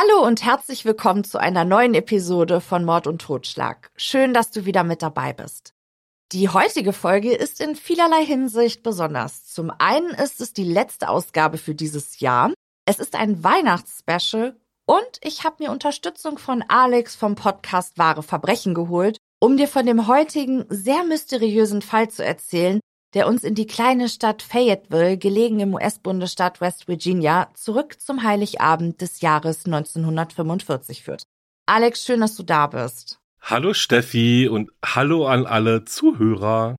Hallo und herzlich willkommen zu einer neuen Episode von Mord und Totschlag. Schön, dass du wieder mit dabei bist. Die heutige Folge ist in vielerlei Hinsicht besonders. Zum einen ist es die letzte Ausgabe für dieses Jahr. Es ist ein Weihnachtsspecial und ich habe mir Unterstützung von Alex vom Podcast Wahre Verbrechen geholt, um dir von dem heutigen sehr mysteriösen Fall zu erzählen, der uns in die kleine Stadt Fayetteville, gelegen im US-Bundesstaat West Virginia, zurück zum Heiligabend des Jahres 1945 führt. Alex, schön, dass du da bist. Hallo Steffi und hallo an alle Zuhörer.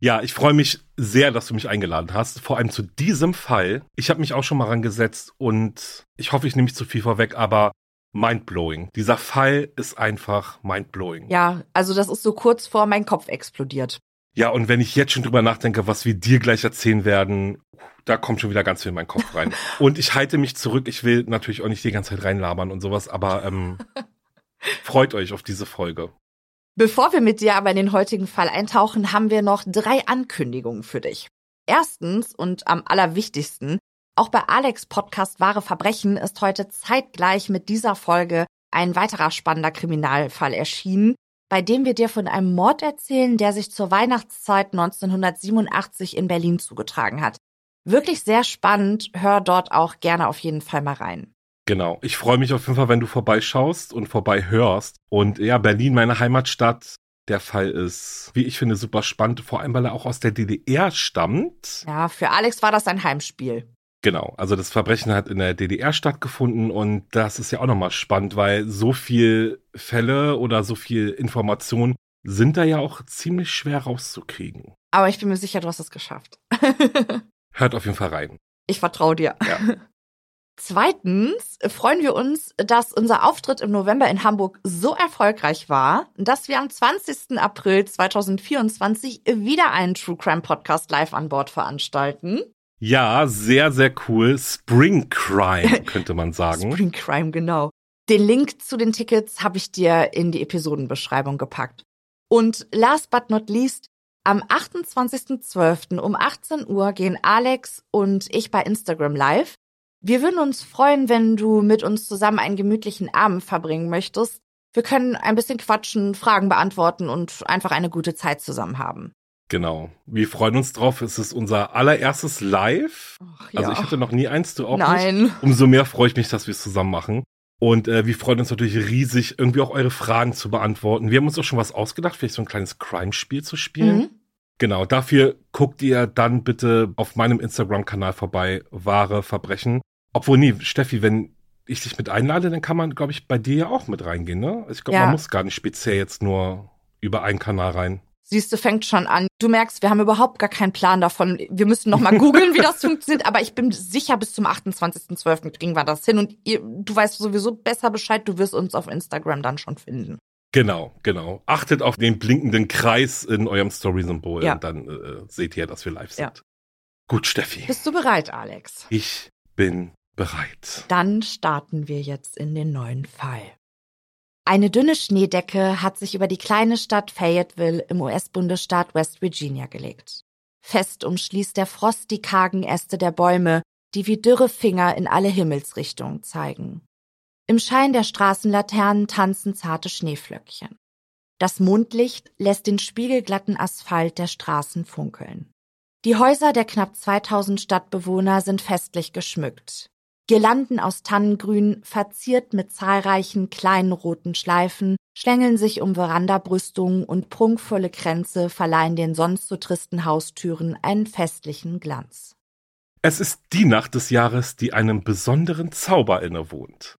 Ja, ich freue mich sehr, dass du mich eingeladen hast, vor allem zu diesem Fall. Ich habe mich auch schon mal rangesetzt und ich hoffe, ich nehme nicht zu viel vorweg, aber mindblowing. Dieser Fall ist einfach mindblowing. Ja, also das ist so kurz vor mein Kopf explodiert. Ja, und wenn ich jetzt schon drüber nachdenke, was wir dir gleich erzählen werden, da kommt schon wieder ganz viel in meinen Kopf rein. und ich halte mich zurück. Ich will natürlich auch nicht die ganze Zeit reinlabern und sowas, aber ähm, freut euch auf diese Folge. Bevor wir mit dir aber in den heutigen Fall eintauchen, haben wir noch drei Ankündigungen für dich. Erstens und am allerwichtigsten, auch bei Alex Podcast Wahre Verbrechen ist heute zeitgleich mit dieser Folge ein weiterer spannender Kriminalfall erschienen, bei dem wir dir von einem Mord erzählen, der sich zur Weihnachtszeit 1987 in Berlin zugetragen hat. Wirklich sehr spannend, hör dort auch gerne auf jeden Fall mal rein. Genau. Ich freue mich auf jeden Fall, wenn du vorbeischaust und vorbeihörst. Und ja, Berlin, meine Heimatstadt. Der Fall ist, wie ich finde, super spannend, vor allem weil er auch aus der DDR stammt. Ja, für Alex war das ein Heimspiel. Genau, also das Verbrechen hat in der DDR stattgefunden und das ist ja auch nochmal spannend, weil so viel Fälle oder so viel Informationen sind da ja auch ziemlich schwer rauszukriegen. Aber ich bin mir sicher, du hast es geschafft. Hört auf jeden Fall rein. Ich vertraue dir. Ja. Zweitens freuen wir uns, dass unser Auftritt im November in Hamburg so erfolgreich war, dass wir am 20. April 2024 wieder einen True Crime Podcast live an Bord veranstalten. Ja, sehr, sehr cool. Spring Crime, könnte man sagen. Spring Crime, genau. Den Link zu den Tickets habe ich dir in die Episodenbeschreibung gepackt. Und last but not least, am 28.12. um 18 Uhr gehen Alex und ich bei Instagram live. Wir würden uns freuen, wenn du mit uns zusammen einen gemütlichen Abend verbringen möchtest. Wir können ein bisschen quatschen, Fragen beantworten und einfach eine gute Zeit zusammen haben. Genau. Wir freuen uns drauf. Es ist unser allererstes Live. Ach, Also ja. ich hatte noch nie eins, du auch Nein. nicht. Umso mehr freue ich mich, dass wir es zusammen machen. Und äh, wir freuen uns natürlich riesig, irgendwie auch eure Fragen zu beantworten. Wir haben uns auch schon was ausgedacht, vielleicht so ein kleines Crime-Spiel zu spielen. Mhm. Genau, dafür guckt ihr dann bitte auf meinem Instagram-Kanal vorbei, wahre Verbrechen. Obwohl, nee, Steffi, wenn ich dich mit einlade, dann kann man, glaube ich, bei dir ja auch mit reingehen, ne? Ich glaube, Ja. man muss gar nicht speziell jetzt nur über einen Kanal rein. Siehst du, fängt schon an. Du merkst, wir haben überhaupt gar keinen Plan davon. Wir müssen noch mal googeln, wie das funktioniert. Aber ich bin sicher, bis zum 28.12. kriegen wir das hin. Und ihr, du weißt sowieso besser Bescheid. Du wirst uns auf Instagram dann schon finden. Genau, genau. Achtet auf den blinkenden Kreis in eurem Story-Symbol Ja. und dann äh, seht ihr, dass wir live Ja. sind. Gut, Steffi. Bist du bereit, Alex? Ich bin bereit. Dann starten wir jetzt in den neuen Fall. Eine dünne Schneedecke hat sich über die kleine Stadt Fayetteville im US-Bundesstaat West Virginia gelegt. Fest umschließt der Frost die kargen Äste der Bäume, die wie dürre Finger in alle Himmelsrichtungen zeigen. Im Schein der Straßenlaternen tanzen zarte Schneeflöckchen. Das Mondlicht lässt den spiegelglatten Asphalt der Straßen funkeln. Die Häuser der knapp 2000 Stadtbewohner sind festlich geschmückt. Girlanden aus Tannengrün, verziert mit zahlreichen kleinen roten Schleifen, schlängeln sich um Verandabrüstungen und prunkvolle Kränze verleihen den sonst so tristen Haustüren einen festlichen Glanz. Es ist die Nacht des Jahres, die einem besonderen Zauber innewohnt.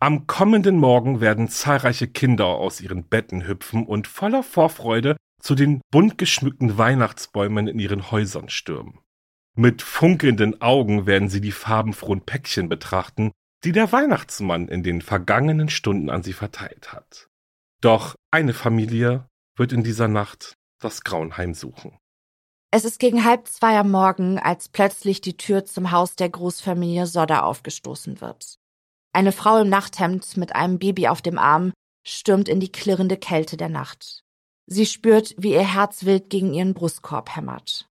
Am kommenden Morgen werden zahlreiche Kinder aus ihren Betten hüpfen und voller Vorfreude zu den bunt geschmückten Weihnachtsbäumen in ihren Häusern stürmen. Mit funkelnden Augen werden sie die farbenfrohen Päckchen betrachten, die der Weihnachtsmann in den vergangenen Stunden an sie verteilt hat. Doch eine Familie wird in dieser Nacht das Grauen heimsuchen. Es ist gegen halb zwei am Morgen, als plötzlich die Tür zum Haus der Großfamilie Sodder aufgestoßen wird. Eine Frau im Nachthemd mit einem Baby auf dem Arm stürmt in die klirrende Kälte der Nacht. Sie spürt, wie ihr Herz wild gegen ihren Brustkorb hämmert.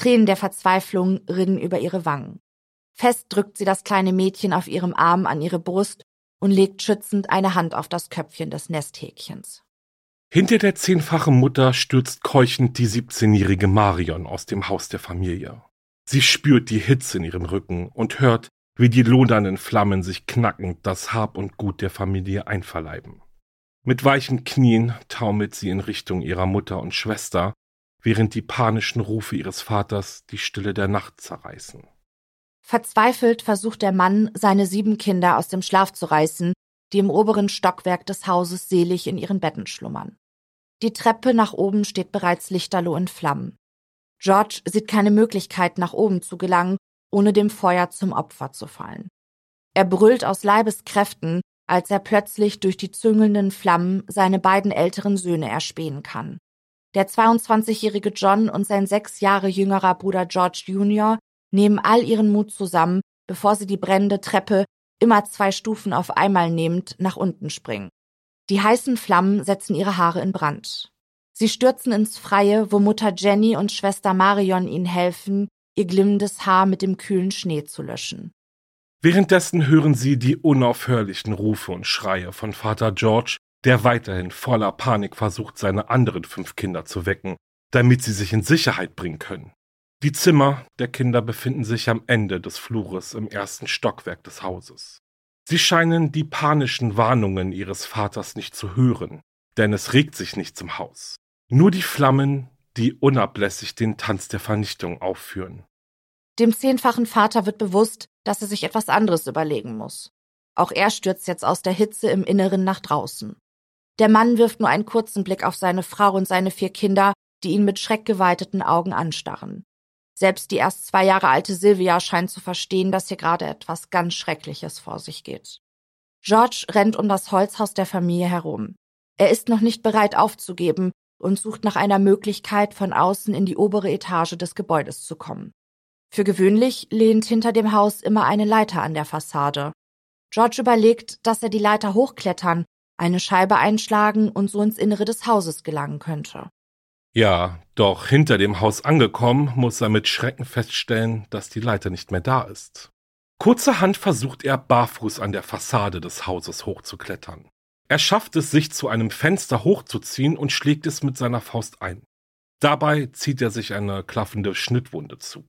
Tränen der Verzweiflung rinnen über ihre Wangen. Fest drückt sie das kleine Mädchen auf ihrem Arm an ihre Brust und legt schützend eine Hand auf das Köpfchen des Nesthäkchens. Hinter der zehnfachen Mutter stürzt keuchend die 17-jährige Marion aus dem Haus der Familie. Sie spürt die Hitze in ihrem Rücken und hört, wie die lodernden Flammen sich knackend das Hab und Gut der Familie einverleiben. Mit weichen Knien taumelt sie in Richtung ihrer Mutter und Schwester, während die panischen Rufe ihres Vaters die Stille der Nacht zerreißen. Verzweifelt versucht der Mann, seine sieben Kinder aus dem Schlaf zu reißen, die im oberen Stockwerk des Hauses selig in ihren Betten schlummern. Die Treppe nach oben steht bereits lichterloh in Flammen. George sieht keine Möglichkeit, nach oben zu gelangen ohne dem Feuer zum Opfer zu fallen. Er brüllt aus Leibeskräften, als er plötzlich durch die züngelnden Flammen seine beiden älteren Söhne erspähen kann. Der 22-jährige John und sein sechs Jahre jüngerer Bruder George Jr. nehmen all ihren Mut zusammen, bevor sie die brennende Treppe, immer zwei Stufen auf einmal nehmend, nach unten springen. Die heißen Flammen setzen ihre Haare in Brand. Sie stürzen ins Freie, wo Mutter Jenny und Schwester Marion ihnen helfen, ihr glimmendes Haar mit dem kühlen Schnee zu löschen. Währenddessen hören sie die unaufhörlichen Rufe und Schreie von Vater George, der weiterhin voller Panik versucht, seine anderen fünf Kinder zu wecken, damit sie sich in Sicherheit bringen können. Die Zimmer der Kinder befinden sich am Ende des Flures im ersten Stockwerk des Hauses. Sie scheinen die panischen Warnungen ihres Vaters nicht zu hören, denn es regt sich nichts im Haus. Nur die Flammen, die unablässig den Tanz der Vernichtung aufführen. Dem zehnfachen Vater wird bewusst, dass er sich etwas anderes überlegen muss. Auch er stürzt jetzt aus der Hitze im Inneren nach draußen. Der Mann wirft nur einen kurzen Blick auf seine Frau und seine vier Kinder, die ihn mit schreckgeweiteten Augen anstarren. Selbst die erst zwei Jahre alte Sylvia scheint zu verstehen, dass hier gerade etwas ganz Schreckliches vor sich geht. George rennt um das Holzhaus der Familie herum. Er ist noch nicht bereit aufzugeben und sucht nach einer Möglichkeit, von außen in die obere Etage des Gebäudes zu kommen. Für gewöhnlich lehnt hinter dem Haus immer eine Leiter an der Fassade. George überlegt, dass er die Leiter hochklettern, eine Scheibe einschlagen und so ins Innere des Hauses gelangen könnte. Ja, doch hinter dem Haus angekommen, muss er mit Schrecken feststellen, dass die Leiter nicht mehr da ist. Kurzerhand versucht er barfuß an der Fassade des Hauses hochzuklettern. Er schafft es, sich zu einem Fenster hochzuziehen und schlägt es mit seiner Faust ein. Dabei zieht er sich eine klaffende Schnittwunde zu.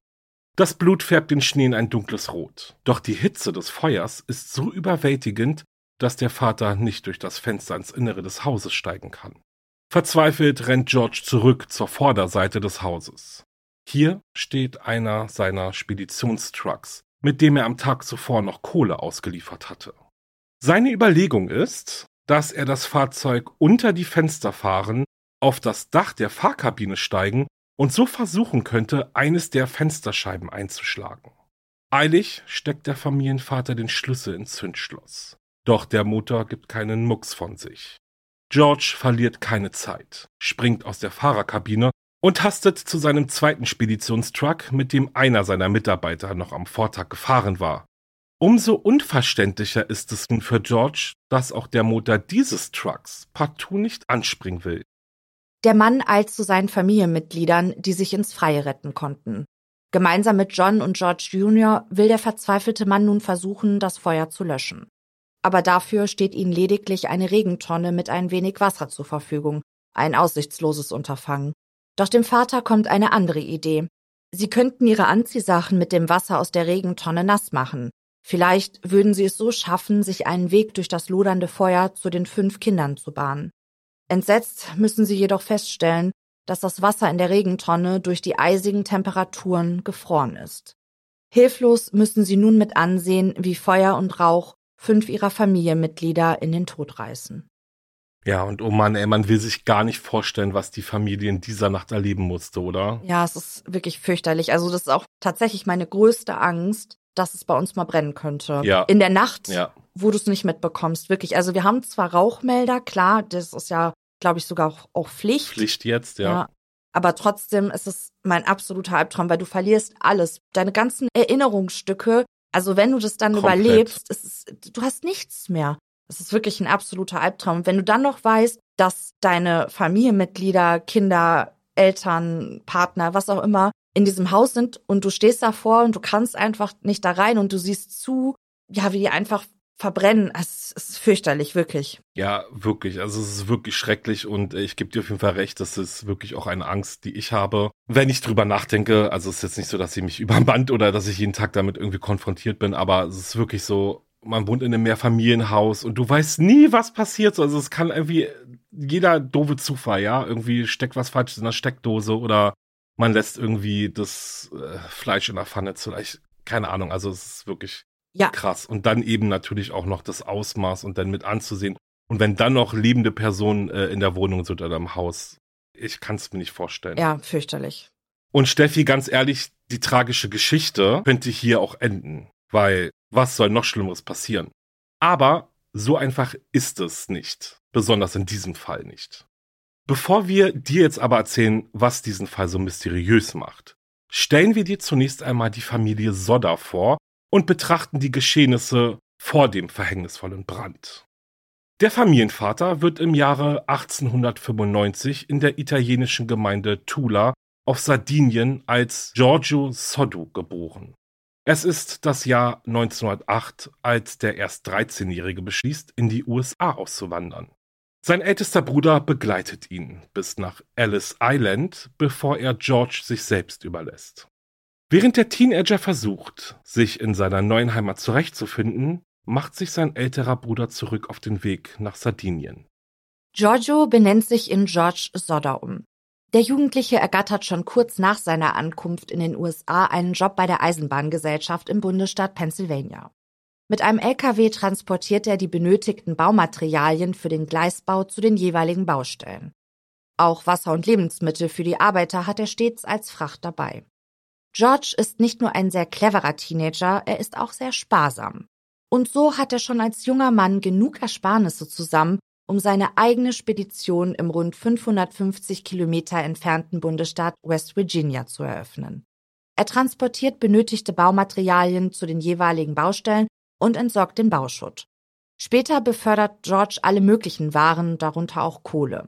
Das Blut färbt den Schnee in ein dunkles Rot. Doch die Hitze des Feuers ist so überwältigend, dass der Vater nicht durch das Fenster ins Innere des Hauses steigen kann. Verzweifelt rennt George zurück zur Vorderseite des Hauses. Hier steht einer seiner Speditionstrucks, mit dem er am Tag zuvor noch Kohle ausgeliefert hatte. Seine Überlegung ist, dass er das Fahrzeug unter die Fenster fahren, auf das Dach der Fahrkabine steigen und so versuchen könnte, eines der Fensterscheiben einzuschlagen. Eilig steckt der Familienvater den Schlüssel ins Zündschloss. Doch der Motor gibt keinen Mucks von sich. George verliert keine Zeit, springt aus der Fahrerkabine und hastet zu seinem zweiten Speditionstruck, mit dem einer seiner Mitarbeiter noch am Vortag gefahren war. Umso unverständlicher ist es nun für George, dass auch der Motor dieses Trucks partout nicht anspringen will. Der Mann eilt zu seinen Familienmitgliedern, die sich ins Freie retten konnten. Gemeinsam mit John und George Jr. will der verzweifelte Mann nun versuchen, das Feuer zu löschen. Aber dafür steht ihnen lediglich eine Regentonne mit ein wenig Wasser zur Verfügung, ein aussichtsloses Unterfangen. Doch dem Vater kommt eine andere Idee. Sie könnten ihre Anziehsachen mit dem Wasser aus der Regentonne nass machen. Vielleicht würden sie es so schaffen, sich einen Weg durch das lodernde Feuer zu den fünf Kindern zu bahnen. Entsetzt müssen sie jedoch feststellen, dass das Wasser in der Regentonne durch die eisigen Temperaturen gefroren ist. Hilflos müssen sie nun mit ansehen, wie Feuer und Rauch fünf ihrer Familienmitglieder in den Tod reißen. Ja, und oh Mann, ey, man will sich gar nicht vorstellen, was die Familie in dieser Nacht erleben musste, oder? Ja, es ist wirklich fürchterlich. Also das ist auch tatsächlich meine größte Angst, dass es bei uns mal brennen könnte. Ja. In der Nacht, Ja. wo du es nicht mitbekommst, wirklich. Also wir haben zwar Rauchmelder, klar, das ist ja, glaube ich, sogar auch, auch Pflicht. Pflicht jetzt, ja. Aber trotzdem ist es mein absoluter Albtraum, weil du verlierst alles. Deine ganzen Erinnerungsstücke. Also wenn du das dann Komplett. überlebst, es, du hast nichts mehr. Es ist wirklich ein absoluter Albtraum. Und wenn du dann noch weißt, dass deine Familienmitglieder, Kinder, Eltern, Partner, was auch immer, in diesem Haus sind und du stehst davor und du kannst einfach nicht da rein und du siehst zu, ja, wie die einfach verbrennen. Es ist fürchterlich, wirklich. Ja, wirklich. Also es ist wirklich schrecklich und ich gebe dir auf jeden Fall recht, das ist wirklich auch eine Angst, die ich habe. Wenn ich drüber nachdenke, also es ist jetzt nicht so, dass sie mich übermannt oder dass ich jeden Tag damit irgendwie konfrontiert bin, aber es ist wirklich so, man wohnt in einem Mehrfamilienhaus und du weißt nie, was passiert. Also es kann irgendwie jeder doofe Zufall, ja, irgendwie steckt was Falsches in der Steckdose oder man lässt irgendwie das äh, Fleisch in der Pfanne zu. Ich, keine Ahnung, also es ist wirklich Ja. krass. Und dann eben natürlich auch noch das Ausmaß und dann mit anzusehen. Und wenn dann noch lebende Personen äh, in der Wohnung sind oder im Haus, ich kann es mir nicht vorstellen. Ja, fürchterlich. Und Steffi, ganz ehrlich, die tragische Geschichte könnte hier auch enden, weil was soll noch Schlimmeres passieren? Aber so einfach ist es nicht, besonders in diesem Fall nicht. Bevor wir dir jetzt aber erzählen, was diesen Fall so mysteriös macht, stellen wir dir zunächst einmal die Familie Sodder vor und betrachten die Geschehnisse vor dem verhängnisvollen Brand. Der Familienvater wird im Jahre 1895 in der italienischen Gemeinde Tula auf Sardinien als Giorgio Soddu geboren. Es ist das Jahr 1908, als der erst 13-Jährige beschließt, in die USA auszuwandern. Sein ältester Bruder begleitet ihn bis nach Ellis Island, bevor er George sich selbst überlässt. Während der Teenager versucht, sich in seiner neuen Heimat zurechtzufinden, macht sich sein älterer Bruder zurück auf den Weg nach Sardinien. Giorgio benennt sich in George Sodder um. Der Jugendliche ergattert schon kurz nach seiner Ankunft in den USA einen Job bei der Eisenbahngesellschaft im Bundesstaat Pennsylvania. Mit einem LKW transportiert er die benötigten Baumaterialien für den Gleisbau zu den jeweiligen Baustellen. Auch Wasser und Lebensmittel für die Arbeiter hat er stets als Fracht dabei. George ist nicht nur ein sehr cleverer Teenager, er ist auch sehr sparsam. Und so hat er schon als junger Mann genug Ersparnisse zusammen, um seine eigene Spedition im rund 550 Kilometer entfernten Bundesstaat West Virginia zu eröffnen. Er transportiert benötigte Baumaterialien zu den jeweiligen Baustellen und entsorgt den Bauschutt. Später befördert George alle möglichen Waren, darunter auch Kohle.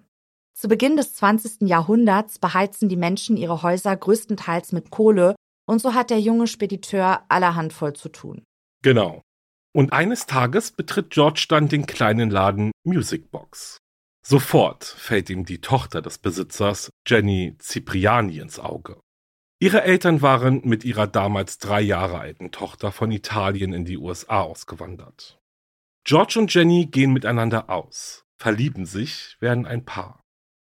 Zu Beginn des 20. Jahrhunderts beheizen die Menschen ihre Häuser größtenteils mit Kohle und so hat der junge Spediteur allerhand voll zu tun. Genau. Und eines Tages betritt George dann den kleinen Laden Music Box. Sofort fällt ihm die Tochter des Besitzers, Jenny Cipriani, ins Auge. Ihre Eltern waren mit ihrer damals drei Jahre alten Tochter von Italien in die USA ausgewandert. George und Jenny gehen miteinander aus, verlieben sich, werden ein Paar.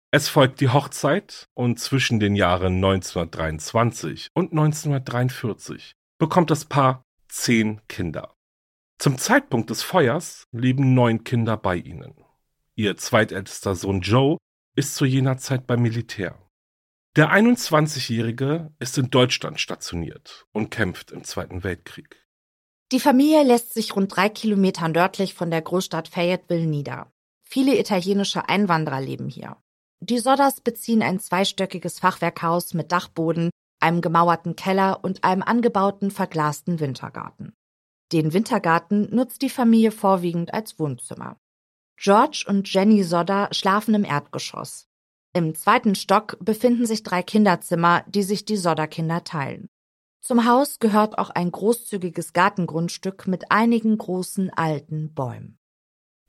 Es folgt die Hochzeit und zwischen den Jahren 1923 und 1943 bekommt das Paar zehn Kinder. Zum Zeitpunkt des Feuers leben neun Kinder bei ihnen. Ihr zweitältester Sohn Joe ist zu jener Zeit beim Militär. Der 21-Jährige ist in Deutschland stationiert und kämpft im Zweiten Weltkrieg. Die Familie lässt sich rund drei Kilometer nördlich von der Großstadt Fayetteville nieder. Viele italienische Einwanderer leben hier. Die Sodders beziehen ein zweistöckiges Fachwerkhaus mit Dachboden, einem gemauerten Keller und einem angebauten verglasten Wintergarten. Den Wintergarten nutzt die Familie vorwiegend als Wohnzimmer. George und Jenny Sodder schlafen im Erdgeschoss. Im zweiten Stock befinden sich drei Kinderzimmer, die sich die Sodder-Kinder teilen. Zum Haus gehört auch ein großzügiges Gartengrundstück mit einigen großen alten Bäumen.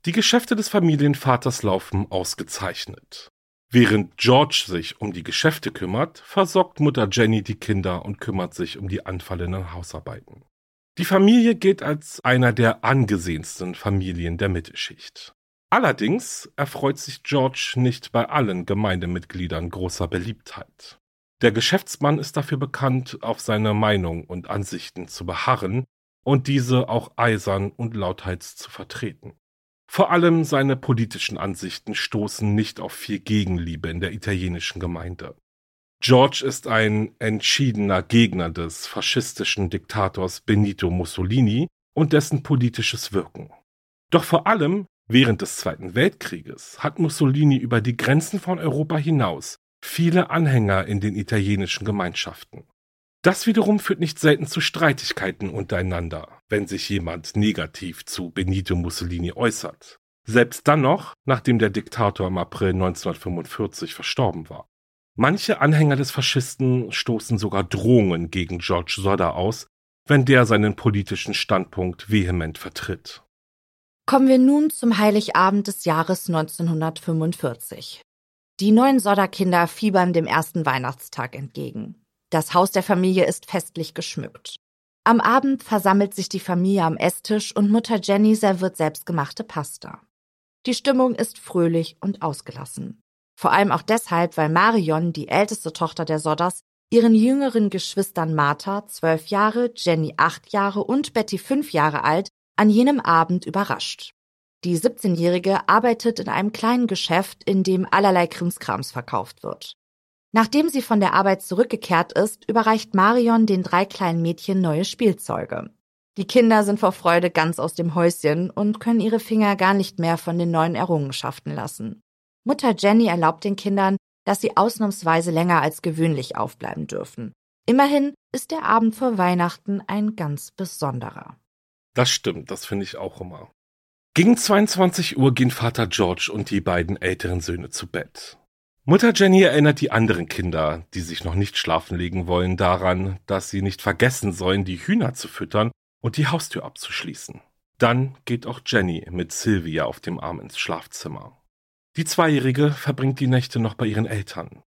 Die Geschäfte des Familienvaters laufen ausgezeichnet. Während George sich um die Geschäfte kümmert, versorgt Mutter Jenny die Kinder und kümmert sich um die anfallenden Hausarbeiten. Die Familie gilt als einer der angesehensten Familien der Mittelschicht. Allerdings erfreut sich George nicht bei allen Gemeindemitgliedern großer Beliebtheit. Der Geschäftsmann ist dafür bekannt, auf seine Meinung und Ansichten zu beharren und diese auch eisern und lauthals zu vertreten. Vor allem seine politischen Ansichten stoßen nicht auf viel Gegenliebe in der italienischen Gemeinde. George ist ein entschiedener Gegner des faschistischen Diktators Benito Mussolini und dessen politisches Wirken. Doch vor allem Während des Zweiten Weltkrieges hat Mussolini über die Grenzen von Europa hinaus viele Anhänger in den italienischen Gemeinschaften. Das wiederum führt nicht selten zu Streitigkeiten untereinander, wenn sich jemand negativ zu Benito Mussolini äußert. Selbst dann noch, nachdem der Diktator im April 1945 verstorben war. Manche Anhänger des Faschisten stoßen sogar Drohungen gegen George Sodder aus, wenn der seinen politischen Standpunkt vehement vertritt. Kommen wir nun zum Heiligabend des Jahres 1945. Die neuen Sodderkinder fiebern dem ersten Weihnachtstag entgegen. Das Haus der Familie ist festlich geschmückt. Am Abend versammelt sich die Familie am Esstisch und Mutter Jenny serviert selbstgemachte Pasta. Die Stimmung ist fröhlich und ausgelassen. Vor allem auch deshalb, weil Marion, die älteste Tochter der Sodders, ihren jüngeren Geschwistern Martha, zwölf Jahre, Jenny, acht Jahre und Betty, fünf Jahre alt, an jenem Abend überrascht. Die 17-Jährige arbeitet in einem kleinen Geschäft, in dem allerlei Krimskrams verkauft wird. Nachdem sie von der Arbeit zurückgekehrt ist, überreicht Marion den drei kleinen Mädchen neue Spielzeuge. Die Kinder sind vor Freude ganz aus dem Häuschen und können ihre Finger gar nicht mehr von den neuen Errungenschaften lassen. Mutter Jenny erlaubt den Kindern, dass sie ausnahmsweise länger als gewöhnlich aufbleiben dürfen. Immerhin ist der Abend vor Weihnachten ein ganz besonderer. Das stimmt, das finde ich auch immer. Gegen 22 Uhr gehen Vater George und die beiden älteren Söhne zu Bett. Mutter Jenny erinnert die anderen Kinder, die sich noch nicht schlafen legen wollen, daran, dass sie nicht vergessen sollen, die Hühner zu füttern und die Haustür abzuschließen. Dann geht auch Jenny mit Sylvia auf dem Arm ins Schlafzimmer. Die Zweijährige verbringt die Nächte noch bei ihren Eltern.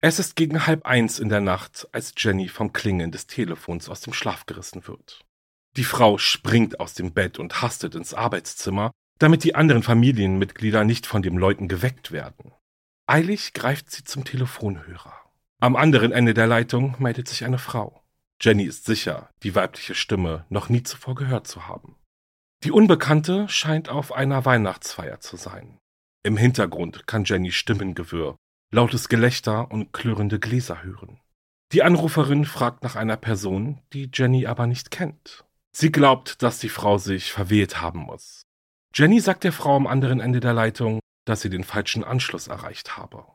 Es ist gegen halb eins in der Nacht, als Jenny vom Klingeln des Telefons aus dem Schlaf gerissen wird. Die Frau springt aus dem Bett und hastet ins Arbeitszimmer, damit die anderen Familienmitglieder nicht von dem Leuten geweckt werden. Eilig greift sie zum Telefonhörer. Am anderen Ende der Leitung meldet sich eine Frau. Jenny ist sicher, die weibliche Stimme noch nie zuvor gehört zu haben. Die Unbekannte scheint auf einer Weihnachtsfeier zu sein. Im Hintergrund kann Jenny Stimmengewirr, lautes Gelächter und klirrende Gläser hören. Die Anruferin fragt nach einer Person, die Jenny aber nicht kennt. Sie glaubt, dass die Frau sich verwählt haben muss. Jenny sagt der Frau am anderen Ende der Leitung, dass sie den falschen Anschluss erreicht habe.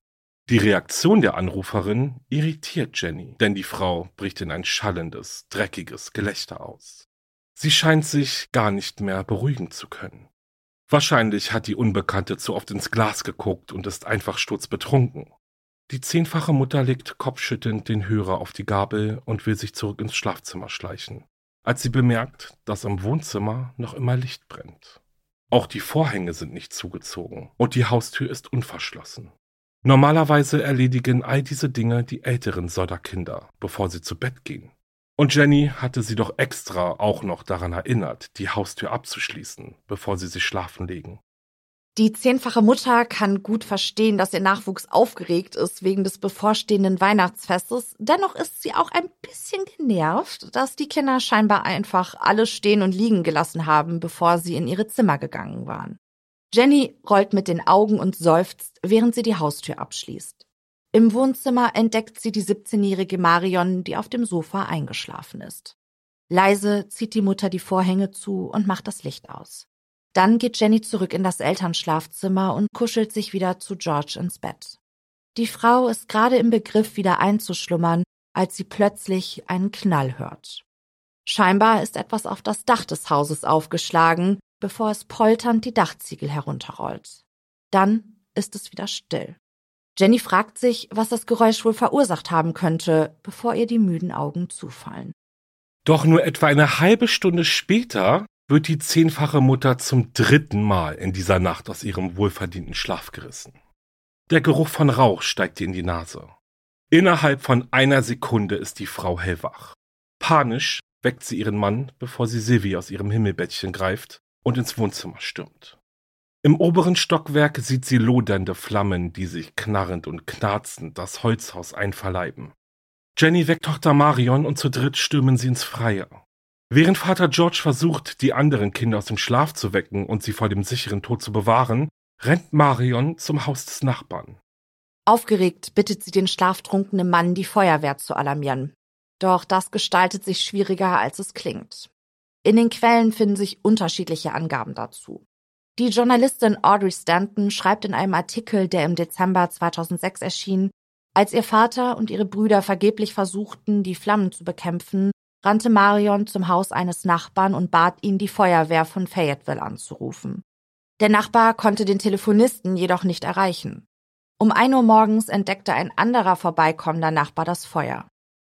Die Reaktion der Anruferin irritiert Jenny, denn die Frau bricht in ein schallendes, dreckiges Gelächter aus. Sie scheint sich gar nicht mehr beruhigen zu können. Wahrscheinlich hat die Unbekannte zu oft ins Glas geguckt und ist einfach sturzbetrunken. Die zehnfache Mutter legt kopfschüttelnd den Hörer auf die Gabel und will sich zurück ins Schlafzimmer schleichen als sie bemerkt, dass im Wohnzimmer noch immer Licht brennt. Auch die Vorhänge sind nicht zugezogen und die Haustür ist unverschlossen. Normalerweise erledigen all diese Dinge die älteren Sodderkinder, bevor sie zu Bett gehen. Und Jenny hatte sie doch extra auch noch daran erinnert, die Haustür abzuschließen, bevor sie sich schlafen legen. Die zehnfache Mutter kann gut verstehen, dass ihr Nachwuchs aufgeregt ist wegen des bevorstehenden Weihnachtsfestes. Dennoch ist sie auch ein bisschen genervt, dass die Kinder scheinbar einfach alles stehen und liegen gelassen haben, bevor sie in ihre Zimmer gegangen waren. Jenny rollt mit den Augen und seufzt, während sie die Haustür abschließt. Im Wohnzimmer entdeckt sie die 17-jährige Marion, die auf dem Sofa eingeschlafen ist. Leise zieht die Mutter die Vorhänge zu und macht das Licht aus. Dann geht Jenny zurück in das Elternschlafzimmer und kuschelt sich wieder zu George ins Bett. Die Frau ist gerade im Begriff, wieder einzuschlummern, als sie plötzlich einen Knall hört. Scheinbar ist etwas auf das Dach des Hauses aufgeschlagen, bevor es polternd die Dachziegel herunterrollt. Dann ist es wieder still. Jenny fragt sich, was das Geräusch wohl verursacht haben könnte, bevor ihr die müden Augen zufallen. Doch nur etwa eine halbe Stunde später wird die zehnfache Mutter zum dritten Mal in dieser Nacht aus ihrem wohlverdienten Schlaf gerissen. Der Geruch von Rauch steigt ihr in die Nase. Innerhalb von einer Sekunde ist die Frau hellwach. Panisch weckt sie ihren Mann, bevor sie Sylvie aus ihrem Himmelbettchen greift und ins Wohnzimmer stürmt. Im oberen Stockwerk sieht sie lodernde Flammen, die sich knarrend und knarzend das Holzhaus einverleiben. Jenny weckt Tochter Marion und zu dritt stürmen sie ins Freie. Während Vater George versucht, die anderen Kinder aus dem Schlaf zu wecken und sie vor dem sicheren Tod zu bewahren, rennt Marion zum Haus des Nachbarn. Aufgeregt bittet sie den schlaftrunkenen Mann, die Feuerwehr zu alarmieren. Doch das gestaltet sich schwieriger, als es klingt. In den Quellen finden sich unterschiedliche Angaben dazu. Die Journalistin Audrey Stanton schreibt in einem Artikel, der im Dezember 2006 erschien, als ihr Vater und ihre Brüder vergeblich versuchten, die Flammen zu bekämpfen, rannte Marion zum Haus eines Nachbarn und bat ihn, die Feuerwehr von Fayetteville anzurufen. Der Nachbar konnte den Telefonisten jedoch nicht erreichen. Um ein Uhr morgens entdeckte ein anderer vorbeikommender Nachbar das Feuer.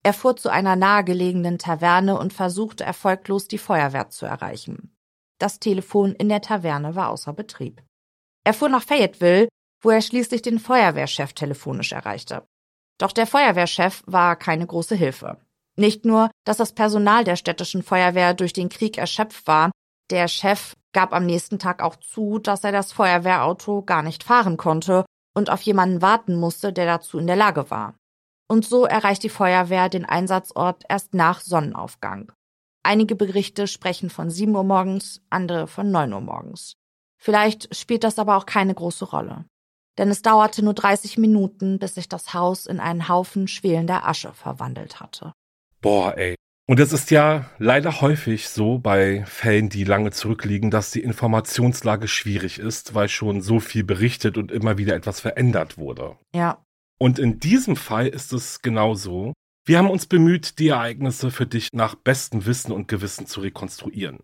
Er fuhr zu einer nahegelegenen Taverne und versuchte erfolglos die Feuerwehr zu erreichen. Das Telefon in der Taverne war außer Betrieb. Er fuhr nach Fayetteville, wo er schließlich den Feuerwehrchef telefonisch erreichte. Doch der Feuerwehrchef war keine große Hilfe. Nicht nur, dass das Personal der städtischen Feuerwehr durch den Krieg erschöpft war, der Chef gab am nächsten Tag auch zu, dass er das Feuerwehrauto gar nicht fahren konnte und auf jemanden warten musste, der dazu in der Lage war. Und so erreicht die Feuerwehr den Einsatzort erst nach Sonnenaufgang. Einige Berichte sprechen von 7 Uhr morgens, andere von 9 Uhr morgens. Vielleicht spielt das aber auch keine große Rolle. Denn es dauerte nur 30 Minuten, bis sich das Haus in einen Haufen schwelender Asche verwandelt hatte. Boah, ey. Und es ist ja leider häufig so bei Fällen, die lange zurückliegen, dass die Informationslage schwierig ist, weil schon so viel berichtet und immer wieder etwas verändert wurde. Ja. Und in diesem Fall ist es genauso. Wir haben uns bemüht, die Ereignisse für dich nach bestem Wissen und Gewissen zu rekonstruieren.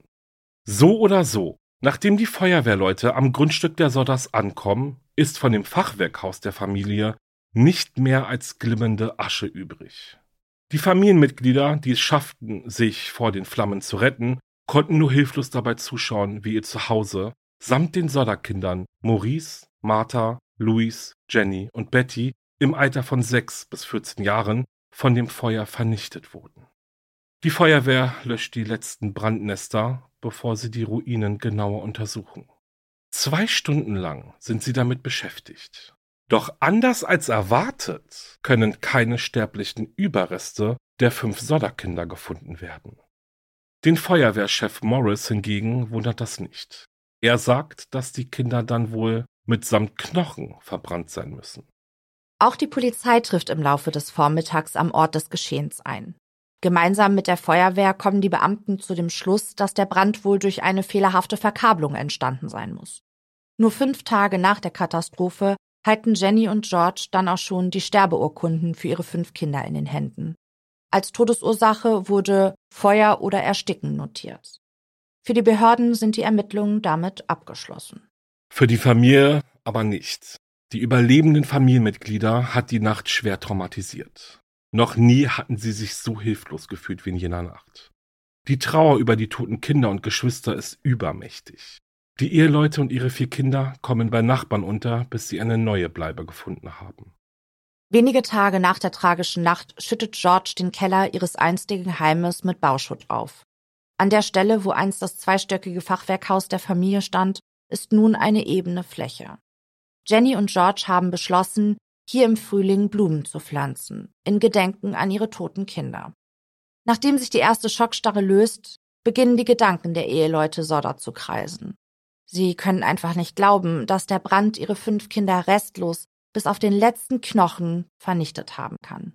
So oder so, nachdem die Feuerwehrleute am Grundstück der Sodders ankommen, ist von dem Fachwerkhaus der Familie nicht mehr als glimmende Asche übrig. Die Familienmitglieder, die es schafften, sich vor den Flammen zu retten, konnten nur hilflos dabei zuschauen, wie ihr Zuhause samt den Sodderkindern Maurice, Martha, Louise, Jenny und Betty im Alter von sechs bis 14 Jahren von dem Feuer vernichtet wurden. Die Feuerwehr löscht die letzten Brandnester, bevor sie die Ruinen genauer untersuchen. Zwei Stunden lang sind sie damit beschäftigt. Doch anders als erwartet können keine sterblichen Überreste der fünf Sodderkinder gefunden werden. Den Feuerwehrchef Morris hingegen wundert das nicht. Er sagt, dass die Kinder dann wohl mitsamt Knochen verbrannt sein müssen. Auch die Polizei trifft im Laufe des Vormittags am Ort des Geschehens ein. Gemeinsam mit der Feuerwehr kommen die Beamten zu dem Schluss, dass der Brand wohl durch eine fehlerhafte Verkabelung entstanden sein muss. Nur fünf Tage nach der Katastrophe halten Jenny und George dann auch schon die Sterbeurkunden für ihre fünf Kinder in den Händen. Als Todesursache wurde Feuer oder Ersticken notiert. Für die Behörden sind die Ermittlungen damit abgeschlossen. Für die Familie aber nicht. Die überlebenden Familienmitglieder hat die Nacht schwer traumatisiert. Noch nie hatten sie sich so hilflos gefühlt wie in jener Nacht. Die Trauer über die toten Kinder und Geschwister ist übermächtig. Die Eheleute und ihre vier Kinder kommen bei Nachbarn unter, bis sie eine neue Bleibe gefunden haben. Wenige Tage nach der tragischen Nacht schüttet George den Keller ihres einstigen Heimes mit Bauschutt auf. An der Stelle, wo einst das zweistöckige Fachwerkhaus der Familie stand, ist nun eine ebene Fläche. Jenny und George haben beschlossen, hier im Frühling Blumen zu pflanzen, in Gedenken an ihre toten Kinder. Nachdem sich die erste Schockstarre löst, beginnen die Gedanken der Eheleute Sodder zu kreisen. Sie können einfach nicht glauben, dass der Brand ihre fünf Kinder restlos bis auf den letzten Knochen vernichtet haben kann.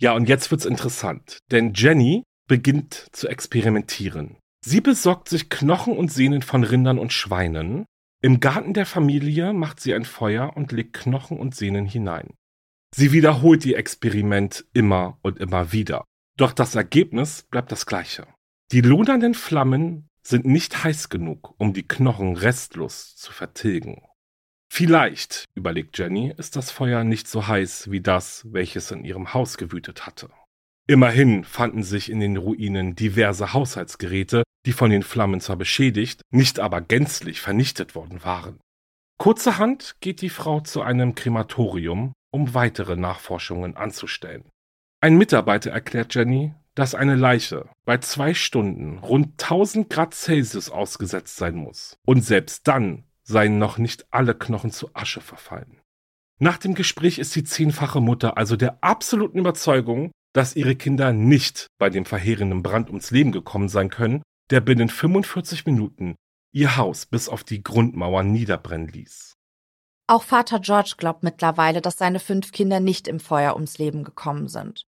Ja, und jetzt wird's interessant, denn Jenny beginnt zu experimentieren. Sie besorgt sich Knochen und Sehnen von Rindern und Schweinen im Garten der Familie macht sie ein Feuer und legt Knochen und Sehnen hinein. Sie wiederholt ihr Experiment immer und immer wieder. Doch das Ergebnis bleibt das gleiche. Die lodernden Flammen sind nicht heiß genug, um die Knochen restlos zu vertilgen. Vielleicht, überlegt Jenny, ist das Feuer nicht so heiß wie das, welches in ihrem Haus gewütet hatte. Immerhin fanden sich in den Ruinen diverse Haushaltsgeräte, die von den Flammen zwar beschädigt, nicht aber gänzlich vernichtet worden waren. Kurzerhand geht die Frau zu einem Krematorium, um weitere Nachforschungen anzustellen. Ein Mitarbeiter erklärt Jenny, dass eine Leiche bei zwei Stunden rund 1000 Grad Celsius ausgesetzt sein muss. Und selbst dann seien noch nicht alle Knochen zu Asche verfallen. Nach dem Gespräch ist die zehnfache Mutter also der absoluten Überzeugung, dass ihre Kinder nicht bei dem verheerenden Brand ums Leben gekommen sein können, der binnen 45 Minuten ihr Haus bis auf die Grundmauer niederbrennen ließ. Auch Vater George glaubt mittlerweile, dass seine fünf Kinder nicht im Feuer ums Leben gekommen sind.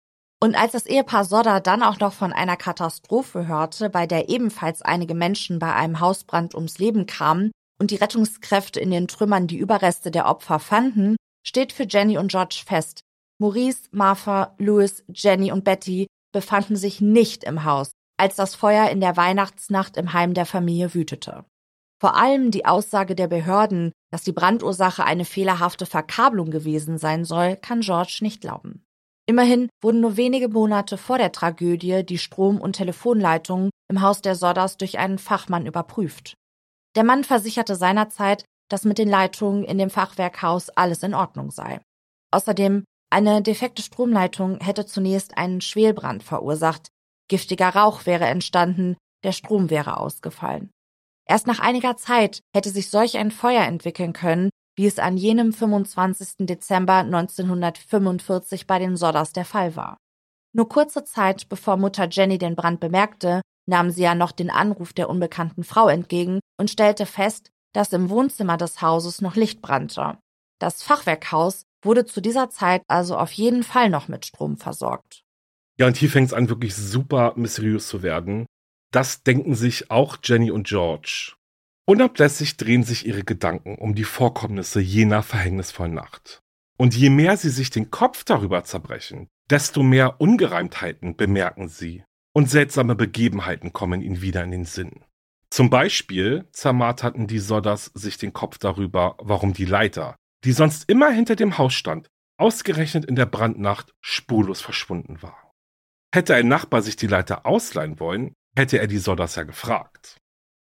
Und als das Ehepaar Sodder dann auch noch von einer Katastrophe hörte, bei der ebenfalls einige Menschen bei einem Hausbrand ums Leben kamen und die Rettungskräfte in den Trümmern die Überreste der Opfer fanden, steht für Jenny und George fest, Maurice, Martha, Louis, Jenny und Betty befanden sich nicht im Haus, als das Feuer in der Weihnachtsnacht im Heim der Familie wütete. Vor allem die Aussage der Behörden, dass die Brandursache eine fehlerhafte Verkabelung gewesen sein soll, kann George nicht glauben. Immerhin wurden nur wenige Monate vor der Tragödie die Strom- und Telefonleitungen im Haus der Sodders durch einen Fachmann überprüft. Der Mann versicherte seinerzeit, dass mit den Leitungen in dem Fachwerkhaus alles in Ordnung sei. Außerdem, eine defekte Stromleitung hätte zunächst einen Schwelbrand verursacht, giftiger Rauch wäre entstanden, der Strom wäre ausgefallen. Erst nach einiger Zeit hätte sich solch ein Feuer entwickeln können, wie es an jenem 25. Dezember 1945 bei den Sodders der Fall war. Nur kurze Zeit bevor Mutter Jenny den Brand bemerkte, nahm sie ja noch den Anruf der unbekannten Frau entgegen und stellte fest, dass im Wohnzimmer des Hauses noch Licht brannte. Das Fachwerkhaus wurde zu dieser Zeit also auf jeden Fall noch mit Strom versorgt. Ja, und hier fängt es an, wirklich super mysteriös zu werden. Das denken sich auch Jenny und George. Unablässig drehen sich ihre Gedanken um die Vorkommnisse jener verhängnisvollen Nacht. Und je mehr sie sich den Kopf darüber zerbrechen, desto mehr Ungereimtheiten bemerken sie und seltsame Begebenheiten kommen ihnen wieder in den Sinn. Zum Beispiel zermarterten die Sodders sich den Kopf darüber, warum die Leiter, die sonst immer hinter dem Haus stand, ausgerechnet in der Brandnacht spurlos verschwunden war. Hätte ein Nachbar sich die Leiter ausleihen wollen, hätte er die Sodders ja gefragt.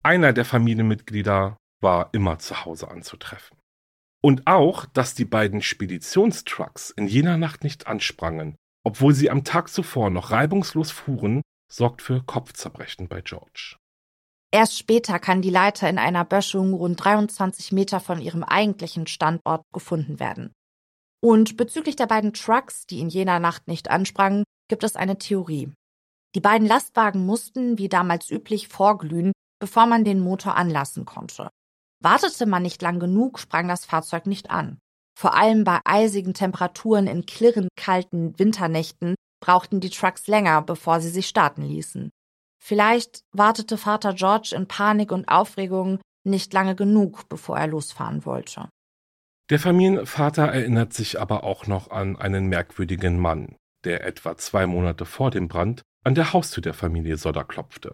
Einer der Familienmitglieder war immer zu Hause anzutreffen. Und auch, dass die beiden Speditionstrucks in jener Nacht nicht ansprangen, obwohl sie am Tag zuvor noch reibungslos fuhren, sorgt für Kopfzerbrechen bei George. Erst später kann die Leiter in einer Böschung rund 23 Meter von ihrem eigentlichen Standort gefunden werden. Und bezüglich der beiden Trucks, die in jener Nacht nicht ansprangen, gibt es eine Theorie. Die beiden Lastwagen mussten, wie damals üblich, vorglühen, bevor man den Motor anlassen konnte. Wartete man nicht lang genug, sprang das Fahrzeug nicht an. Vor allem bei eisigen Temperaturen in klirrend kalten Winternächten brauchten die Trucks länger, bevor sie sich starten ließen. Vielleicht wartete Vater George in Panik und Aufregung nicht lange genug, bevor er losfahren wollte. Der Familienvater erinnert sich aber auch noch an einen merkwürdigen Mann, der etwa zwei Monate vor dem Brand an der Haustür der Familie Sodder klopfte.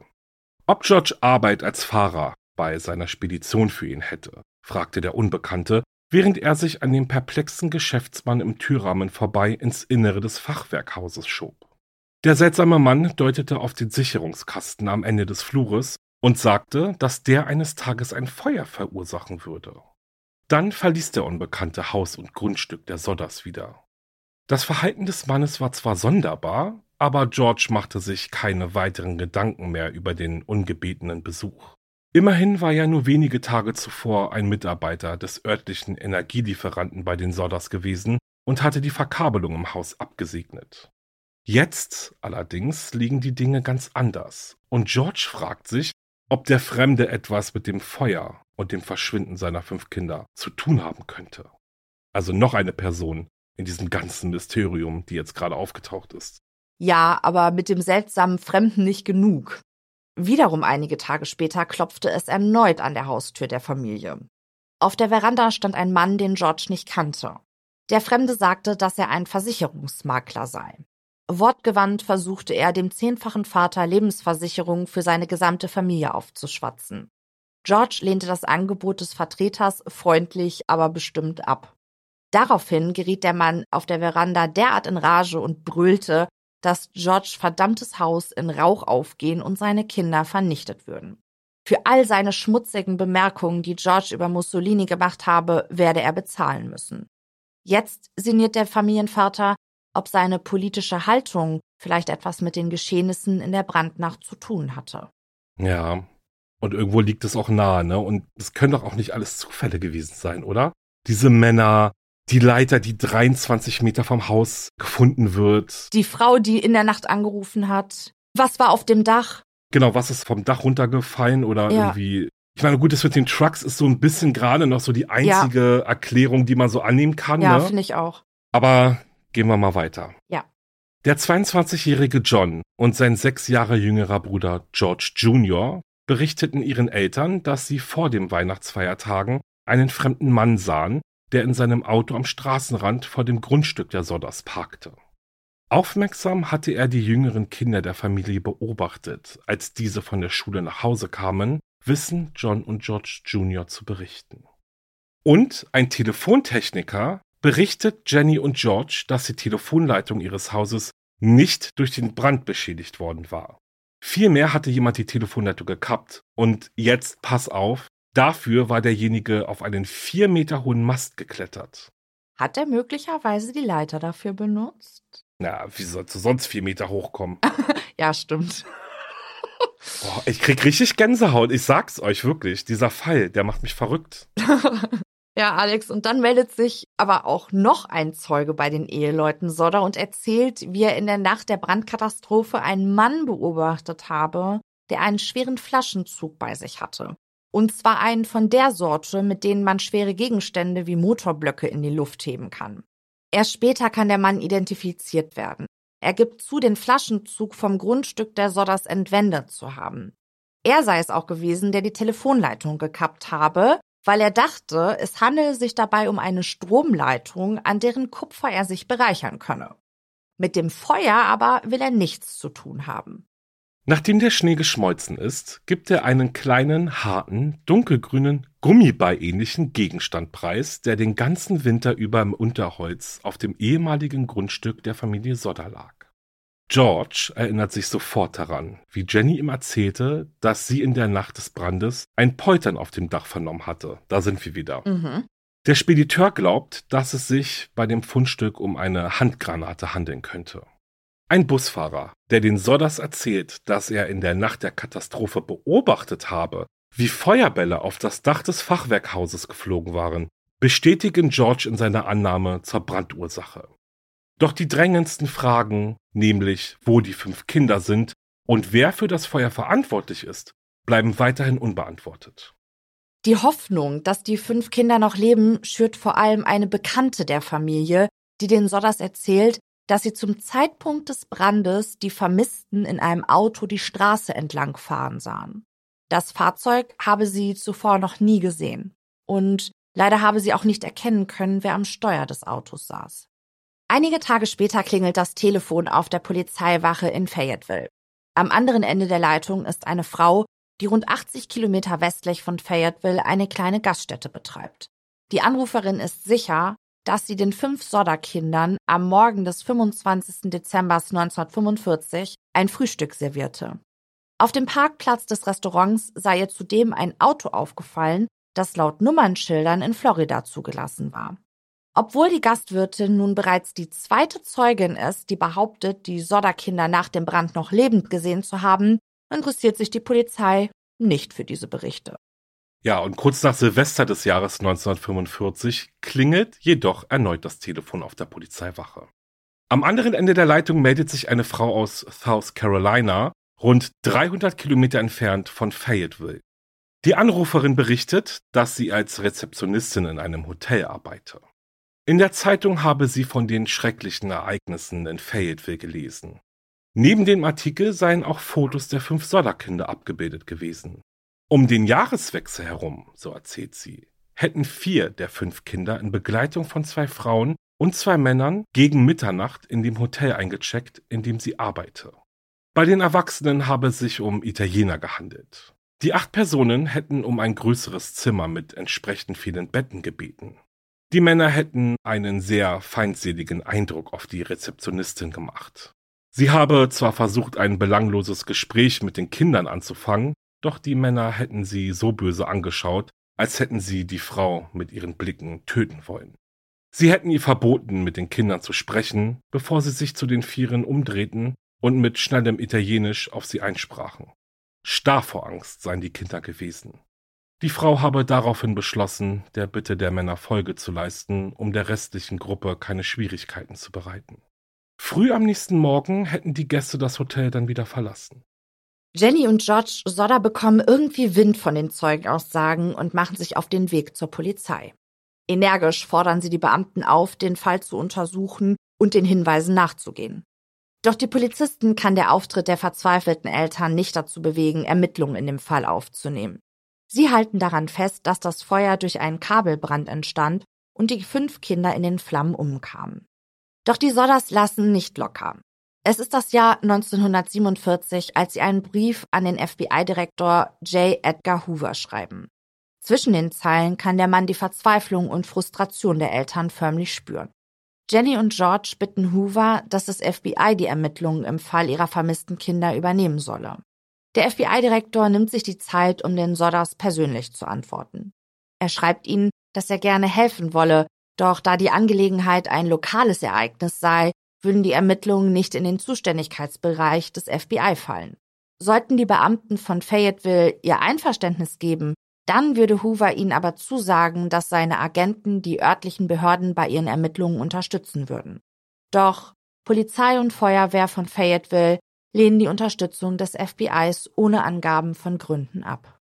Ob George Arbeit als Fahrer bei seiner Spedition für ihn hätte, fragte der Unbekannte, während er sich an dem perplexen Geschäftsmann im Türrahmen vorbei ins Innere des Fachwerkhauses schob. Der seltsame Mann deutete auf den Sicherungskasten am Ende des Flures und sagte, dass der eines Tages ein Feuer verursachen würde. Dann verließ der Unbekannte Haus und Grundstück der Sodders wieder. Das Verhalten des Mannes war zwar sonderbar, aber George machte sich keine weiteren Gedanken mehr über den ungebetenen Besuch. Immerhin war ja nur wenige Tage zuvor ein Mitarbeiter des örtlichen Energielieferanten bei den Sodders gewesen und hatte die Verkabelung im Haus abgesegnet. Jetzt allerdings liegen die Dinge ganz anders, und George fragt sich, ob der Fremde etwas mit dem Feuer und dem Verschwinden seiner fünf Kinder zu tun haben könnte. Also noch eine Person in diesem ganzen Mysterium, die jetzt gerade aufgetaucht ist. Ja, aber mit dem seltsamen Fremden nicht genug. Wiederum einige Tage später klopfte es erneut an der Haustür der Familie. Auf der Veranda stand ein Mann, den George nicht kannte. Der Fremde sagte, dass er ein Versicherungsmakler sei. Wortgewandt versuchte er dem zehnfachen Vater Lebensversicherung für seine gesamte Familie aufzuschwatzen. George lehnte das Angebot des Vertreters freundlich, aber bestimmt ab. Daraufhin geriet der Mann auf der Veranda derart in Rage und brüllte, dass George verdammtes Haus in Rauch aufgehen und seine Kinder vernichtet würden. Für all seine schmutzigen Bemerkungen, die George über Mussolini gemacht habe, werde er bezahlen müssen. Jetzt sinniert der Familienvater, ob seine politische Haltung vielleicht etwas mit den Geschehnissen in der Brandnacht zu tun hatte. Ja, und irgendwo liegt es auch nahe, ne? Und es können doch auch nicht alles Zufälle gewesen sein, oder? Diese Männer, die Leiter, die 23 Meter vom Haus gefunden wird. Die Frau, die in der Nacht angerufen hat. Was war auf dem Dach? Genau, was ist vom Dach runtergefallen oder ja. irgendwie. Ich meine, gut, das mit den Trucks ist so ein bisschen gerade noch so die einzige ja. Erklärung, die man so annehmen kann. Ja, ne? finde ich auch. Aber gehen wir mal weiter. Ja. Der 22-jährige John und sein sechs Jahre jüngerer Bruder George Jr. berichteten ihren Eltern, dass sie vor den Weihnachtsfeiertagen einen fremden Mann sahen, der in seinem Auto am Straßenrand vor dem Grundstück der Sodders parkte. Aufmerksam hatte er die jüngeren Kinder der Familie beobachtet, als diese von der Schule nach Hause kamen, wissen John und George Jr. zu berichten. Und ein Telefontechniker berichtet Jenny und George, dass die Telefonleitung ihres Hauses nicht durch den Brand beschädigt worden war. Vielmehr hatte jemand die Telefonleitung gekappt und jetzt pass auf, dafür war derjenige auf einen vier Meter hohen Mast geklettert. Hat er möglicherweise die Leiter dafür benutzt? Na, wie sollst du sonst vier Meter hochkommen? ja, stimmt. Boah, ich krieg richtig Gänsehaut. Ich sag's euch wirklich. Dieser Fall, der macht mich verrückt. ja, Alex, und dann meldet sich aber auch noch ein Zeuge bei den Eheleuten Sodder und erzählt, wie er in der Nacht der Brandkatastrophe einen Mann beobachtet habe, der einen schweren Flaschenzug bei sich hatte. Und zwar einen von der Sorte, mit denen man schwere Gegenstände wie Motorblöcke in die Luft heben kann. Erst später kann der Mann identifiziert werden. Er gibt zu, den Flaschenzug vom Grundstück der Sodders entwendet zu haben. Er sei es auch gewesen, der die Telefonleitung gekappt habe, weil er dachte, es handele sich dabei um eine Stromleitung, an deren Kupfer er sich bereichern könne. Mit dem Feuer aber will er nichts zu tun haben. Nachdem der Schnee geschmolzen ist, gibt er einen kleinen, harten, dunkelgrünen, Gummiball-ähnlichen Gegenstand preis, der den ganzen Winter über im Unterholz auf dem ehemaligen Grundstück der Familie Sodder lag. George erinnert sich sofort daran, wie Jenny ihm erzählte, dass sie in der Nacht des Brandes ein Poltern auf dem Dach vernommen hatte. Da sind wir wieder. Mhm. Der Spediteur glaubt, dass es sich bei dem Fundstück um eine Handgranate handeln könnte. Ein Busfahrer, der den Sodders erzählt, dass er in der Nacht der Katastrophe beobachtet habe, wie Feuerbälle auf das Dach des Fachwerkhauses geflogen waren, bestätigen George in seiner Annahme zur Brandursache. Doch die drängendsten Fragen, nämlich wo die fünf Kinder sind und wer für das Feuer verantwortlich ist, bleiben weiterhin unbeantwortet. Die Hoffnung, dass die fünf Kinder noch leben, schürt vor allem eine Bekannte der Familie, die den Sodders erzählt, dass sie zum Zeitpunkt des Brandes die Vermissten in einem Auto die Straße entlang fahren sahen. Das Fahrzeug habe sie zuvor noch nie gesehen und leider habe sie auch nicht erkennen können, wer am Steuer des Autos saß. Einige Tage später klingelt das Telefon auf der Polizeiwache in Fayetteville. Am anderen Ende der Leitung ist eine Frau, die rund 80 Kilometer westlich von Fayetteville eine kleine Gaststätte betreibt. Die Anruferin ist sicher, dass sie den fünf Sodder-Kindern am Morgen des 25. Dezember 1945 ein Frühstück servierte. Auf dem Parkplatz des Restaurants sei ihr zudem ein Auto aufgefallen, das laut Nummernschildern in Florida zugelassen war. Obwohl die Gastwirtin nun bereits die zweite Zeugin ist, die behauptet, die Sodder-Kinder nach dem Brand noch lebend gesehen zu haben, interessiert sich die Polizei nicht für diese Berichte. Ja, und kurz nach Silvester des Jahres 1945 klingelt jedoch erneut das Telefon auf der Polizeiwache. Am anderen Ende der Leitung meldet sich eine Frau aus South Carolina, rund 300 Kilometer entfernt von Fayetteville. Die Anruferin berichtet, dass sie als Rezeptionistin in einem Hotel arbeite. In der Zeitung habe sie von den schrecklichen Ereignissen in Fayetteville gelesen. Neben dem Artikel seien auch Fotos der fünf Sodderkinder abgebildet gewesen. Um den Jahreswechsel herum, so erzählt sie, hätten vier der fünf Kinder in Begleitung von zwei Frauen und zwei Männern gegen Mitternacht in dem Hotel eingecheckt, in dem sie arbeite. Bei den Erwachsenen habe es sich um Italiener gehandelt. Die acht Personen hätten um ein größeres Zimmer mit entsprechend vielen Betten gebeten. Die Männer hätten einen sehr feindseligen Eindruck auf die Rezeptionistin gemacht. Sie habe zwar versucht, ein belangloses Gespräch mit den Kindern anzufangen, doch die Männer hätten sie so böse angeschaut, als hätten sie die Frau mit ihren Blicken töten wollen. Sie hätten ihr verboten, mit den Kindern zu sprechen, bevor sie sich zu den Vieren umdrehten und mit schnellem Italienisch auf sie einsprachen. Starr vor Angst seien die Kinder gewesen. Die Frau habe daraufhin beschlossen, der Bitte der Männer Folge zu leisten, um der restlichen Gruppe keine Schwierigkeiten zu bereiten. Früh am nächsten Morgen hätten die Gäste das Hotel dann wieder verlassen. Jenny und George Sodder bekommen irgendwie Wind von den Zeugenaussagen und machen sich auf den Weg zur Polizei. Energisch fordern sie die Beamten auf, den Fall zu untersuchen und den Hinweisen nachzugehen. Doch die Polizisten kann der Auftritt der verzweifelten Eltern nicht dazu bewegen, Ermittlungen in dem Fall aufzunehmen. Sie halten daran fest, dass das Feuer durch einen Kabelbrand entstand und die fünf Kinder in den Flammen umkamen. Doch die Sodders lassen nicht locker. Es ist das Jahr 1947, als sie einen Brief an den FBI-Direktor J. Edgar Hoover schreiben. Zwischen den Zeilen kann der Mann die Verzweiflung und Frustration der Eltern förmlich spüren. Jenny und George bitten Hoover, dass das FBI die Ermittlungen im Fall ihrer vermissten Kinder übernehmen solle. Der FBI-Direktor nimmt sich die Zeit, um den Sodders persönlich zu antworten. Er schreibt ihnen, dass er gerne helfen wolle, doch da die Angelegenheit ein lokales Ereignis sei, würden die Ermittlungen nicht in den Zuständigkeitsbereich des FBI fallen. Sollten die Beamten von Fayetteville ihr Einverständnis geben, dann würde Hoover ihnen aber zusagen, dass seine Agenten die örtlichen Behörden bei ihren Ermittlungen unterstützen würden. Doch Polizei und Feuerwehr von Fayetteville lehnen die Unterstützung des FBIs ohne Angaben von Gründen ab.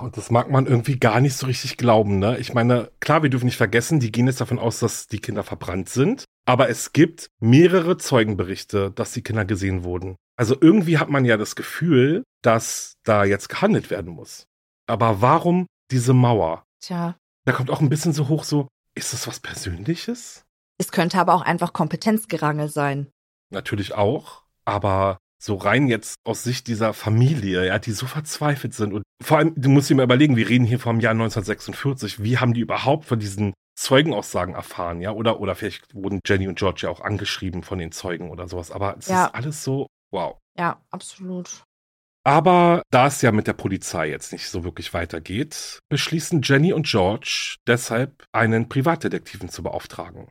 Und das mag man irgendwie gar nicht so richtig glauben, ne? Ich meine, klar, wir dürfen nicht vergessen, die gehen jetzt davon aus, dass die Kinder verbrannt sind. Aber es gibt mehrere Zeugenberichte, dass die Kinder gesehen wurden. Also irgendwie hat man ja das Gefühl, dass da jetzt gehandelt werden muss. Aber warum diese Mauer? Tja. Da kommt auch ein bisschen so hoch so, ist das was Persönliches? Es könnte aber auch einfach Kompetenzgerangel sein. Natürlich auch, aber so rein jetzt aus Sicht dieser Familie, ja, die so verzweifelt sind und vor allem, du musst dir mal überlegen, wir reden hier vom Jahr 1946, wie haben die überhaupt von diesen Zeugenaussagen erfahren, ja, oder, oder vielleicht wurden Jenny und George ja auch angeschrieben von den Zeugen oder sowas, aber es ja. ist alles so, wow. Ja, absolut. Aber da es ja mit der Polizei jetzt nicht so wirklich weitergeht, beschließen Jenny und George deshalb, einen Privatdetektiven zu beauftragen.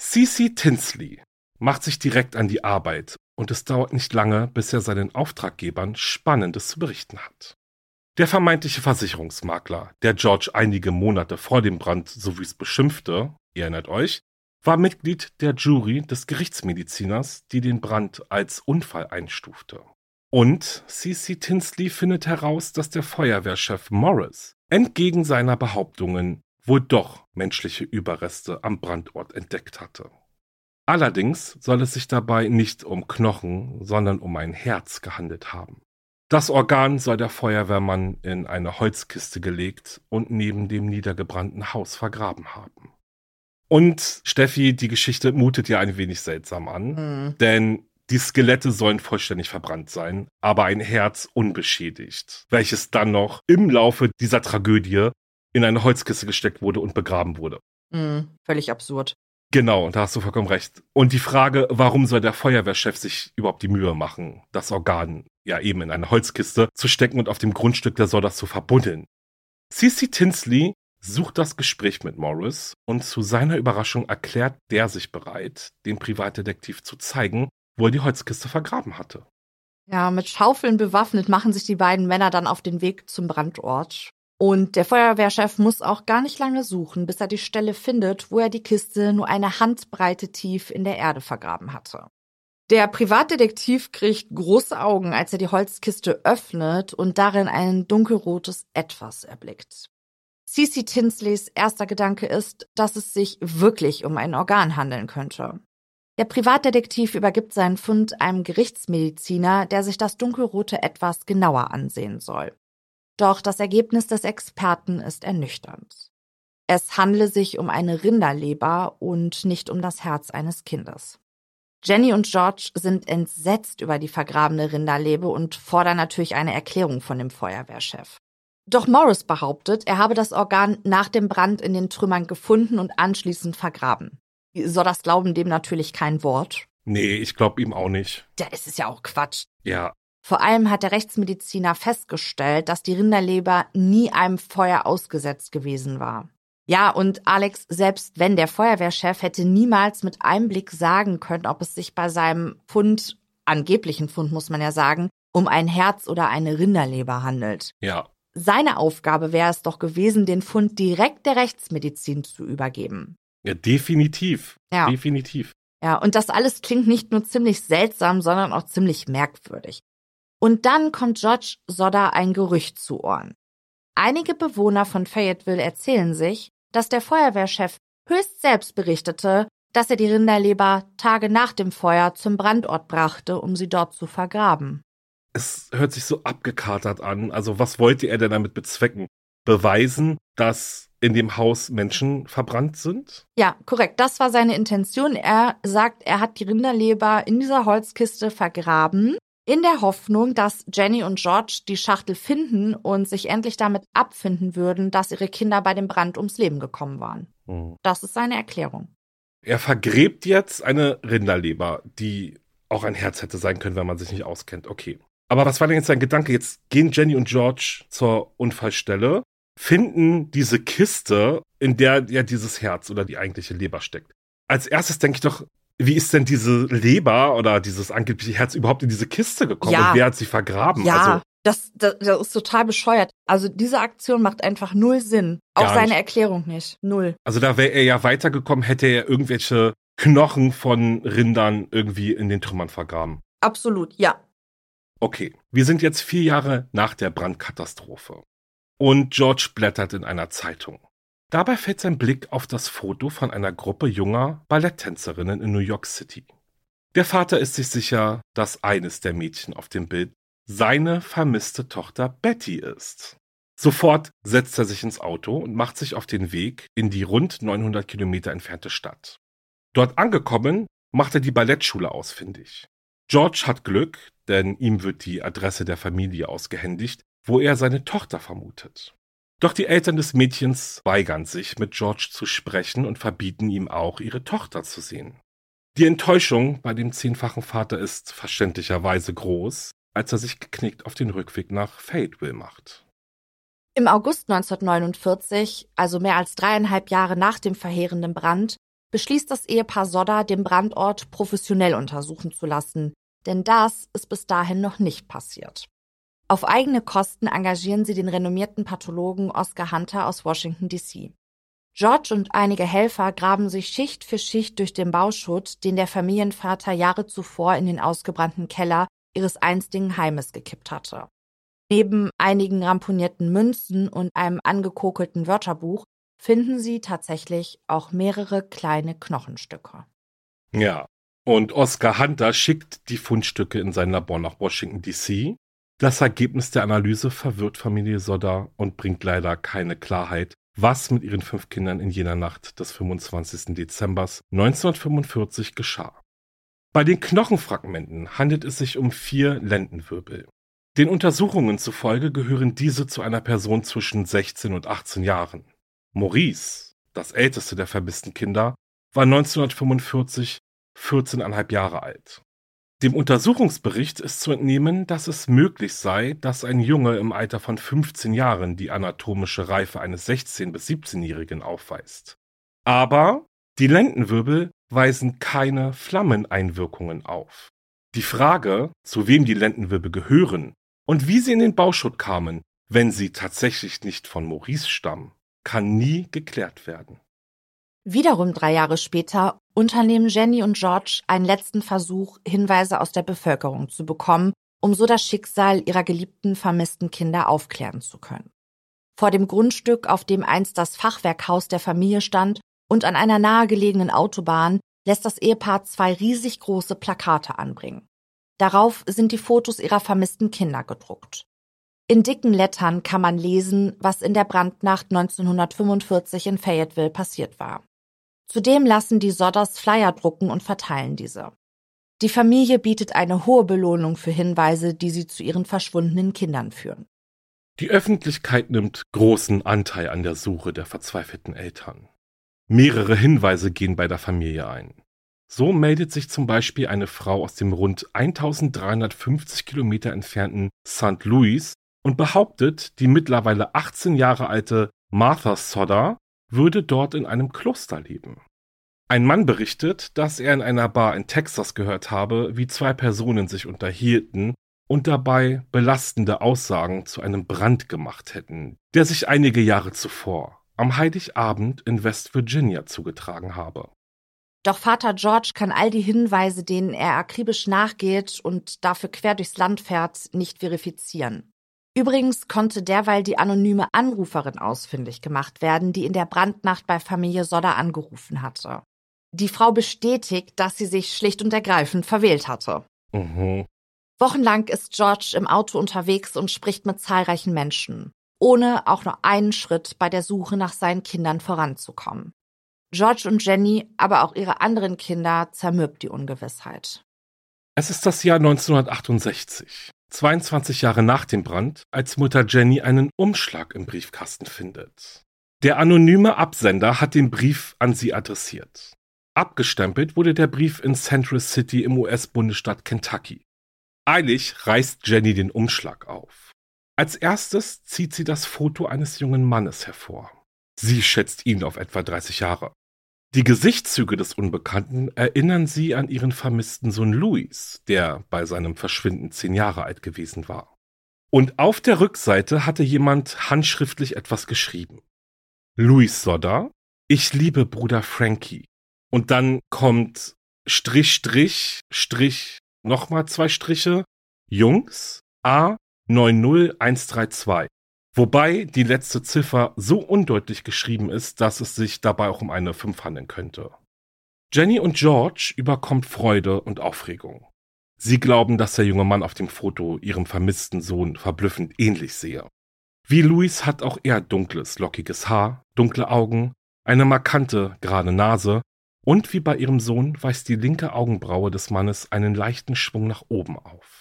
Cece Tinsley macht sich direkt an die Arbeit und es dauert nicht lange, bis er seinen Auftraggebern Spannendes zu berichten hat. Der vermeintliche Versicherungsmakler, der George einige Monate vor dem Brand so wüst beschimpfte, ihr erinnert euch, war Mitglied der Jury des Gerichtsmediziners, die den Brand als Unfall einstufte. Und CC Tinsley findet heraus, dass der Feuerwehrchef Morris entgegen seiner Behauptungen wohl doch menschliche Überreste am Brandort entdeckt hatte. Allerdings soll es sich dabei nicht um Knochen, sondern um ein Herz gehandelt haben. Das Organ soll der Feuerwehrmann in eine Holzkiste gelegt und neben dem niedergebrannten Haus vergraben haben. Und Steffi, die Geschichte mutet ja ein wenig seltsam an, mhm. denn die Skelette sollen vollständig verbrannt sein, aber ein Herz unbeschädigt, welches dann noch im Laufe dieser Tragödie in eine Holzkiste gesteckt wurde und begraben wurde. Mhm, völlig absurd. Genau, da hast du vollkommen recht. Und die Frage, warum soll der Feuerwehrchef sich überhaupt die Mühe machen, das Organ ja eben in eine Holzkiste zu stecken und auf dem Grundstück der Solders zu verbuddeln? Cece Tinsley sucht das Gespräch mit Morris und zu seiner Überraschung erklärt der sich bereit, dem Privatdetektiv zu zeigen, wo er die Holzkiste vergraben hatte. Ja, mit Schaufeln bewaffnet machen sich die beiden Männer dann auf den Weg zum Brandort. Und der Feuerwehrchef muss auch gar nicht lange suchen, bis er die Stelle findet, wo er die Kiste nur eine Handbreite tief in der Erde vergraben hatte. Der Privatdetektiv kriegt große Augen, als er die Holzkiste öffnet und darin ein dunkelrotes Etwas erblickt. Cici Tinsleys erster Gedanke ist, dass es sich wirklich um ein Organ handeln könnte. Der Privatdetektiv übergibt seinen Fund einem Gerichtsmediziner, der sich das dunkelrote Etwas genauer ansehen soll. Doch das Ergebnis des Experten ist ernüchternd. Es handle sich um eine Rinderleber und nicht um das Herz eines Kindes. Jenny und George sind entsetzt über die vergrabene Rinderleber und fordern natürlich eine Erklärung von dem Feuerwehrchef. Doch Morris behauptet, er habe das Organ nach dem Brand in den Trümmern gefunden und anschließend vergraben. Soll das glauben dem natürlich kein Wort? Nee, ich glaube ihm auch nicht. Ja, es ist ja auch Quatsch. Ja. Vor allem hat der Rechtsmediziner festgestellt, dass die Rinderleber nie einem Feuer ausgesetzt gewesen war. Ja, und Alex, selbst wenn der Feuerwehrchef hätte niemals mit einem Blick sagen können, ob es sich bei seinem Fund, angeblichen Fund muss man ja sagen, um ein Herz oder eine Rinderleber handelt. Ja. Seine Aufgabe wäre es doch gewesen, den Fund direkt der Rechtsmedizin zu übergeben. Ja, definitiv. Ja. Definitiv. Ja, und das alles klingt nicht nur ziemlich seltsam, sondern auch ziemlich merkwürdig. Und dann kommt George Sodder ein Gerücht zu Ohren. Einige Bewohner von Fayetteville erzählen sich, dass der Feuerwehrchef höchst selbst berichtete, dass er die Rinderleber Tage nach dem Feuer zum Brandort brachte, um sie dort zu vergraben. Es hört sich so abgekatert an. Also was wollte er denn damit bezwecken? Beweisen, dass in dem Haus Menschen verbrannt sind? Ja, korrekt. Das war seine Intention. Er sagt, er hat die Rinderleber in dieser Holzkiste vergraben, in der Hoffnung, dass Jenny und George die Schachtel finden und sich endlich damit abfinden würden, dass ihre Kinder bei dem Brand ums Leben gekommen waren. Hm. Das ist seine Erklärung. Er vergräbt jetzt eine Rinderleber, die auch ein Herz hätte sein können, wenn man sich nicht auskennt. Okay. Aber was war denn jetzt sein Gedanke? Jetzt gehen Jenny und George zur Unfallstelle, finden diese Kiste, in der ja dieses Herz oder die eigentliche Leber steckt. Als erstes denke ich doch, wie ist denn diese Leber oder dieses angebliche Herz überhaupt in diese Kiste gekommen? Ja. Und wer hat sie vergraben? Ja, Also, das, das, das ist total bescheuert. Also diese Aktion macht einfach null Sinn. Auch seine nicht. Erklärung nicht. Null. also da wäre er ja weitergekommen, hätte er irgendwelche Knochen von Rindern irgendwie in den Trümmern vergraben. Absolut, ja. Okay, wir sind jetzt vier Jahre nach der Brandkatastrophe. Und George blättert in einer Zeitung. Dabei fällt sein Blick auf das Foto von einer Gruppe junger Balletttänzerinnen in New York City. Der Vater ist sich sicher, dass eines der Mädchen auf dem Bild seine vermisste Tochter Betty ist. Sofort setzt er sich ins Auto und macht sich auf den Weg in die rund 900 Kilometer entfernte Stadt. Dort angekommen, macht er die Ballettschule ausfindig. George hat Glück, denn ihm wird die Adresse der Familie ausgehändigt, wo er seine Tochter vermutet. Doch die Eltern des Mädchens weigern sich, mit George zu sprechen und verbieten ihm auch, ihre Tochter zu sehen. Die Enttäuschung bei dem zehnfachen Vater ist verständlicherweise groß, als er sich geknickt auf den Rückweg nach Fayetteville macht. Im August 1949, also mehr als dreieinhalb Jahre nach dem verheerenden Brand, beschließt das Ehepaar Sodder, den Brandort professionell untersuchen zu lassen, denn das ist bis dahin noch nicht passiert. Auf eigene Kosten engagieren sie den renommierten Pathologen Oscar Hunter aus Washington, D.C. George und einige Helfer graben sich Schicht für Schicht durch den Bauschutt, den der Familienvater Jahre zuvor in den ausgebrannten Keller ihres einstigen Heimes gekippt hatte. Neben einigen ramponierten Münzen und einem angekokelten Wörterbuch finden sie tatsächlich auch mehrere kleine Knochenstücke. Ja. Und Oscar Hunter schickt die Fundstücke in sein Labor nach Washington, D.C. Das Ergebnis der Analyse verwirrt Familie Sodder und bringt leider keine Klarheit, was mit ihren fünf Kindern in jener Nacht des 25. Dezembers 1945 geschah. Bei den Knochenfragmenten handelt es sich um vier Lendenwirbel. Den Untersuchungen zufolge gehören diese zu einer Person zwischen 16 und 18 Jahren. Maurice, das älteste der vermissten Kinder, war 1945 14,5 Jahre alt. Dem Untersuchungsbericht ist zu entnehmen, dass es möglich sei, dass ein Junge im Alter von 15 Jahren die anatomische Reife eines 16- bis 17-Jährigen aufweist. Aber die Lendenwirbel weisen keine Flammeneinwirkungen auf. Die Frage, zu wem die Lendenwirbel gehören und wie sie in den Bauschutt kamen, wenn sie tatsächlich nicht von Maurice stammen, kann nie geklärt werden. Wiederum drei Jahre später unternehmen Jenny und George einen letzten Versuch, Hinweise aus der Bevölkerung zu bekommen, um so das Schicksal ihrer geliebten vermissten Kinder aufklären zu können. Vor dem Grundstück, auf dem einst das Fachwerkhaus der Familie stand, und an einer nahegelegenen Autobahn lässt das Ehepaar zwei riesig große Plakate anbringen. Darauf sind die Fotos ihrer vermissten Kinder gedruckt. In dicken Lettern kann man lesen, was in der Brandnacht 1945 in Fayetteville passiert war. Zudem lassen die Sodders Flyer drucken und verteilen diese. Die Familie bietet eine hohe Belohnung für Hinweise, die sie zu ihren verschwundenen Kindern führen. Die Öffentlichkeit nimmt großen Anteil an der Suche der verzweifelten Eltern. Mehrere Hinweise gehen bei der Familie ein. So meldet sich zum Beispiel eine Frau aus dem rund 1350 Kilometer entfernten St. Louis und behauptet, die mittlerweile 18 Jahre alte Martha Sodder würde dort in einem Kloster leben. Ein Mann berichtet, dass er in einer Bar in Texas gehört habe, wie zwei Personen sich unterhielten und dabei belastende Aussagen zu einem Brand gemacht hätten, der sich einige Jahre zuvor am Heiligabend in West Virginia zugetragen habe. Doch Vater George kann all die Hinweise, denen er akribisch nachgeht und dafür quer durchs Land fährt, nicht verifizieren. Übrigens konnte derweil die anonyme Anruferin ausfindig gemacht werden, die in der Brandnacht bei Familie Sodder angerufen hatte. Die Frau bestätigt, dass sie sich schlicht und ergreifend verwählt hatte. Mhm. Wochenlang ist George im Auto unterwegs und spricht mit zahlreichen Menschen, ohne auch nur einen Schritt bei der Suche nach seinen Kindern voranzukommen. George und Jenny, aber auch ihre anderen Kinder zermürbt die Ungewissheit. Es ist das Jahr 1968, 22 Jahre nach dem Brand, als Mutter Jenny einen Umschlag im Briefkasten findet. Der anonyme Absender hat den Brief an sie adressiert. Abgestempelt wurde der Brief in Central City im US-Bundesstaat Kentucky. Eilig reißt Jenny den Umschlag auf. Als erstes zieht sie das Foto eines jungen Mannes hervor. Sie schätzt ihn auf etwa 30 Jahre. Die Gesichtszüge des Unbekannten erinnern sie an ihren vermissten Sohn Louis, der bei seinem Verschwinden zehn Jahre alt gewesen war. Und auf der Rückseite hatte jemand handschriftlich etwas geschrieben. Louis Sodder, ich liebe Bruder Frankie. Und dann kommt Strich, Strich, Strich, nochmal zwei Striche, Jungs, A 90132. Wobei die letzte Ziffer so undeutlich geschrieben ist, dass es sich dabei auch um eine 5 handeln könnte. Jenny und George überkommt Freude und Aufregung. Sie glauben, dass der junge Mann auf dem Foto ihrem vermissten Sohn verblüffend ähnlich sehe. Wie Louis hat auch er dunkles, lockiges Haar, dunkle Augen, eine markante, gerade Nase und wie bei ihrem Sohn weist die linke Augenbraue des Mannes einen leichten Schwung nach oben auf.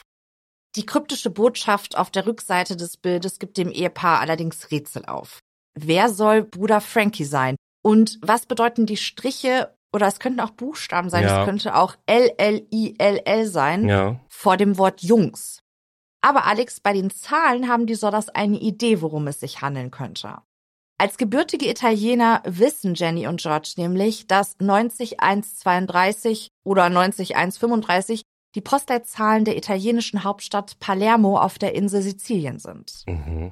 Die kryptische Botschaft auf der Rückseite des Bildes gibt dem Ehepaar allerdings Rätsel auf. Wer soll Bruder Frankie sein? Und was bedeuten die Striche oder es könnten auch Buchstaben sein, ja. es könnte auch L-L-I-L-L sein, ja. vor dem Wort Jungs. Aber Alex, bei den Zahlen haben die Sodders eine Idee, worum es sich handeln könnte. Als gebürtige Italiener wissen Jenny und George nämlich, dass 90132 oder 90135 die Postleitzahlen der italienischen Hauptstadt Palermo auf der Insel Sizilien sind. Mhm.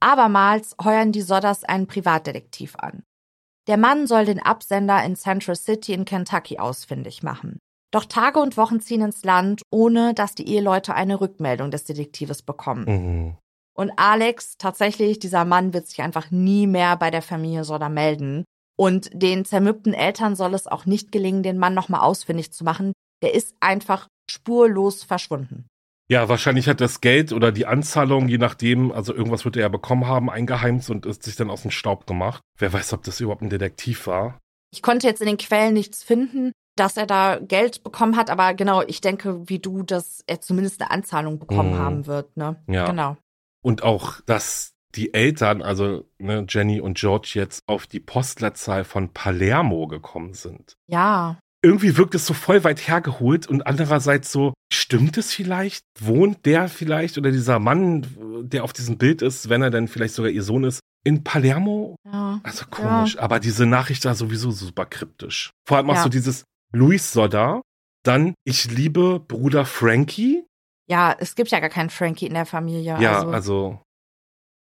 Abermals heuern die Sodders einen Privatdetektiv an. Der Mann soll den Absender in Central City in Kentucky ausfindig machen. Doch Tage und Wochen ziehen ins Land, ohne dass die Eheleute eine Rückmeldung des Detektives bekommen. Mhm. Und Alex, tatsächlich, dieser Mann wird sich einfach nie mehr bei der Familie Sodder melden. Und den zermürbten Eltern soll es auch nicht gelingen, den Mann nochmal ausfindig zu machen. Der ist einfach spurlos verschwunden. Ja, wahrscheinlich hat das Geld oder die Anzahlung, je nachdem, also irgendwas wird er ja bekommen haben, eingeheimt und ist sich dann aus dem Staub gemacht. Wer weiß, ob das überhaupt ein Detektiv war. Ich konnte jetzt in den Quellen nichts finden, dass er da Geld bekommen hat, aber genau, ich denke, wie du, dass er zumindest eine Anzahlung bekommen mm. haben wird, ne? Ja. Genau. Und auch, dass die Eltern, also ne, Jenny und George, jetzt auf die Postleitzahl von Palermo gekommen sind. Ja. Irgendwie wirkt es so voll weit hergeholt und andererseits so, stimmt es vielleicht? Wohnt der vielleicht oder dieser Mann, der auf diesem Bild ist, wenn er denn vielleicht sogar ihr Sohn ist, in Palermo? Ja. Also komisch, ja. aber diese Nachricht da sowieso super kryptisch. Vor allem auch ja. so dieses Luis Sodda, dann ich liebe Bruder Frankie ja, es gibt ja gar keinen Frankie in der Familie. Ja, also. also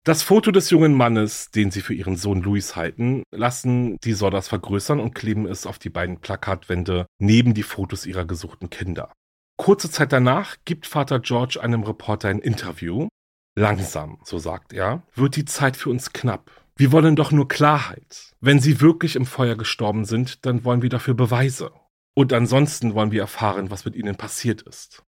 das Foto des jungen Mannes, den sie für ihren Sohn Louis halten, lassen die Sodders vergrößern und kleben es auf die beiden Plakatwände neben die Fotos ihrer gesuchten Kinder. Kurze Zeit danach gibt Vater George einem Reporter ein Interview. Langsam, so sagt er, wird die Zeit für uns knapp. Wir wollen doch nur Klarheit. Wenn sie wirklich im Feuer gestorben sind, dann wollen wir dafür Beweise. Und ansonsten wollen wir erfahren, was mit ihnen passiert ist.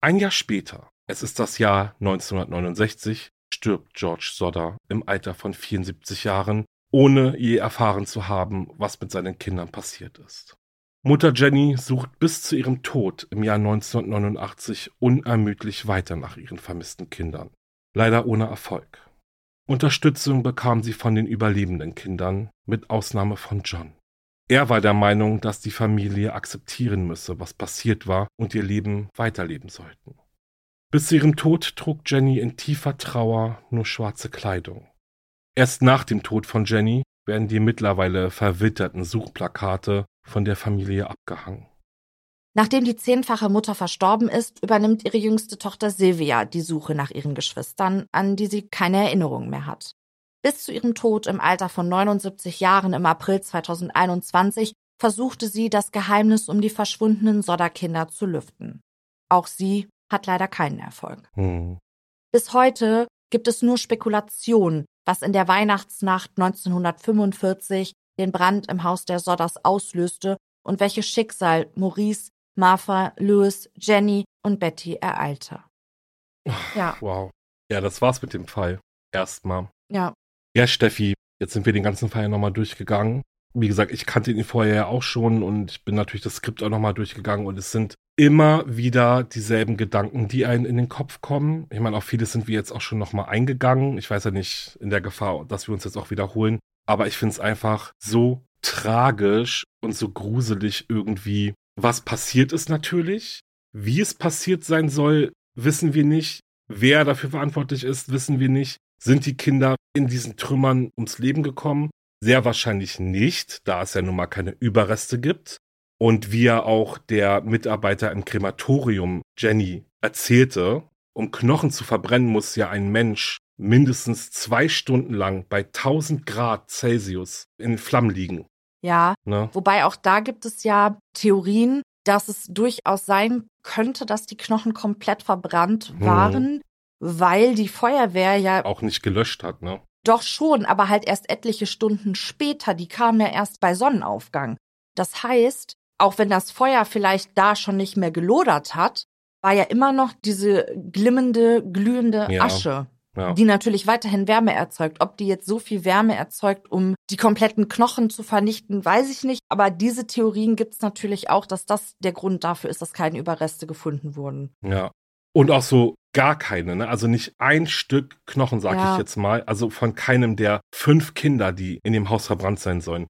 Ein Jahr später, es ist das Jahr 1969, stirbt George Sodder im Alter von 74 Jahren, ohne je erfahren zu haben, was mit seinen Kindern passiert ist. Mutter Jenny sucht bis zu ihrem Tod im Jahr 1989 unermüdlich weiter nach ihren vermissten Kindern. Leider ohne Erfolg. Unterstützung bekam sie von den überlebenden Kindern, mit Ausnahme von John. Er war der Meinung, dass die Familie akzeptieren müsse, was passiert war und ihr Leben weiterleben sollten. Bis zu ihrem Tod trug Jenny in tiefer Trauer nur schwarze Kleidung. Erst nach dem Tod von Jenny werden die mittlerweile verwitterten Suchplakate von der Familie abgehangen. Nachdem die zehnfache Mutter verstorben ist, übernimmt ihre jüngste Tochter Silvia die Suche nach ihren Geschwistern, an die sie keine Erinnerung mehr hat. Bis zu ihrem Tod im Alter von 79 Jahren im April 2021 versuchte sie, das Geheimnis um die verschwundenen Sodderkinder zu lüften. Auch sie hat leider keinen Erfolg. Hm. Bis heute gibt es nur Spekulationen, was in der Weihnachtsnacht 1945 den Brand im Haus der Sodders auslöste und welches Schicksal Maurice, Martha, Louis, Jenny und Betty ereilte. Ja. Wow. Ja, das war's mit dem Fall. Erstmal. Ja. Ja, Steffi, jetzt sind wir den ganzen Fall nochmal durchgegangen. Wie gesagt, ich kannte ihn vorher ja auch schon und ich bin natürlich das Skript auch nochmal durchgegangen und es sind immer wieder dieselben Gedanken, die einen in den Kopf kommen. Ich meine, auf vieles sind wir jetzt auch schon nochmal eingegangen. Ich weiß ja nicht in der Gefahr, dass wir uns jetzt auch wiederholen. Aber ich finde es einfach so tragisch und so gruselig irgendwie. Was passiert ist natürlich. Wie es passiert sein soll, wissen wir nicht. Wer dafür verantwortlich ist, wissen wir nicht. Sind die Kinder in diesen Trümmern ums Leben gekommen? Sehr wahrscheinlich nicht, da es ja nun mal keine Überreste gibt. Und wie ja auch der Mitarbeiter im Krematorium, Jenny, erzählte, um Knochen zu verbrennen, muss ja ein Mensch mindestens zwei Stunden lang bei 1000 Grad Celsius in Flammen liegen. Ja, ne? wobei auch da gibt es ja Theorien, dass es durchaus sein könnte, dass die Knochen komplett verbrannt hm. waren, hm weil die Feuerwehr ja auch nicht gelöscht hat, ne? Doch schon, aber halt erst etliche Stunden später, die kam ja erst bei Sonnenaufgang. Das heißt, auch wenn das Feuer vielleicht da schon nicht mehr gelodert hat, war ja immer noch diese glimmende, glühende ja, Asche, ja. die natürlich weiterhin Wärme erzeugt. Ob die jetzt so viel Wärme erzeugt, um die kompletten Knochen zu vernichten, weiß ich nicht. Aber diese Theorien gibt es natürlich auch, dass das der Grund dafür ist, dass keine Überreste gefunden wurden. Ja. Und auch so gar keine, ne? Also nicht ein Stück Knochen, sag ja. ich jetzt mal. Also von keinem der fünf Kinder, die in dem Haus verbrannt sein sollen.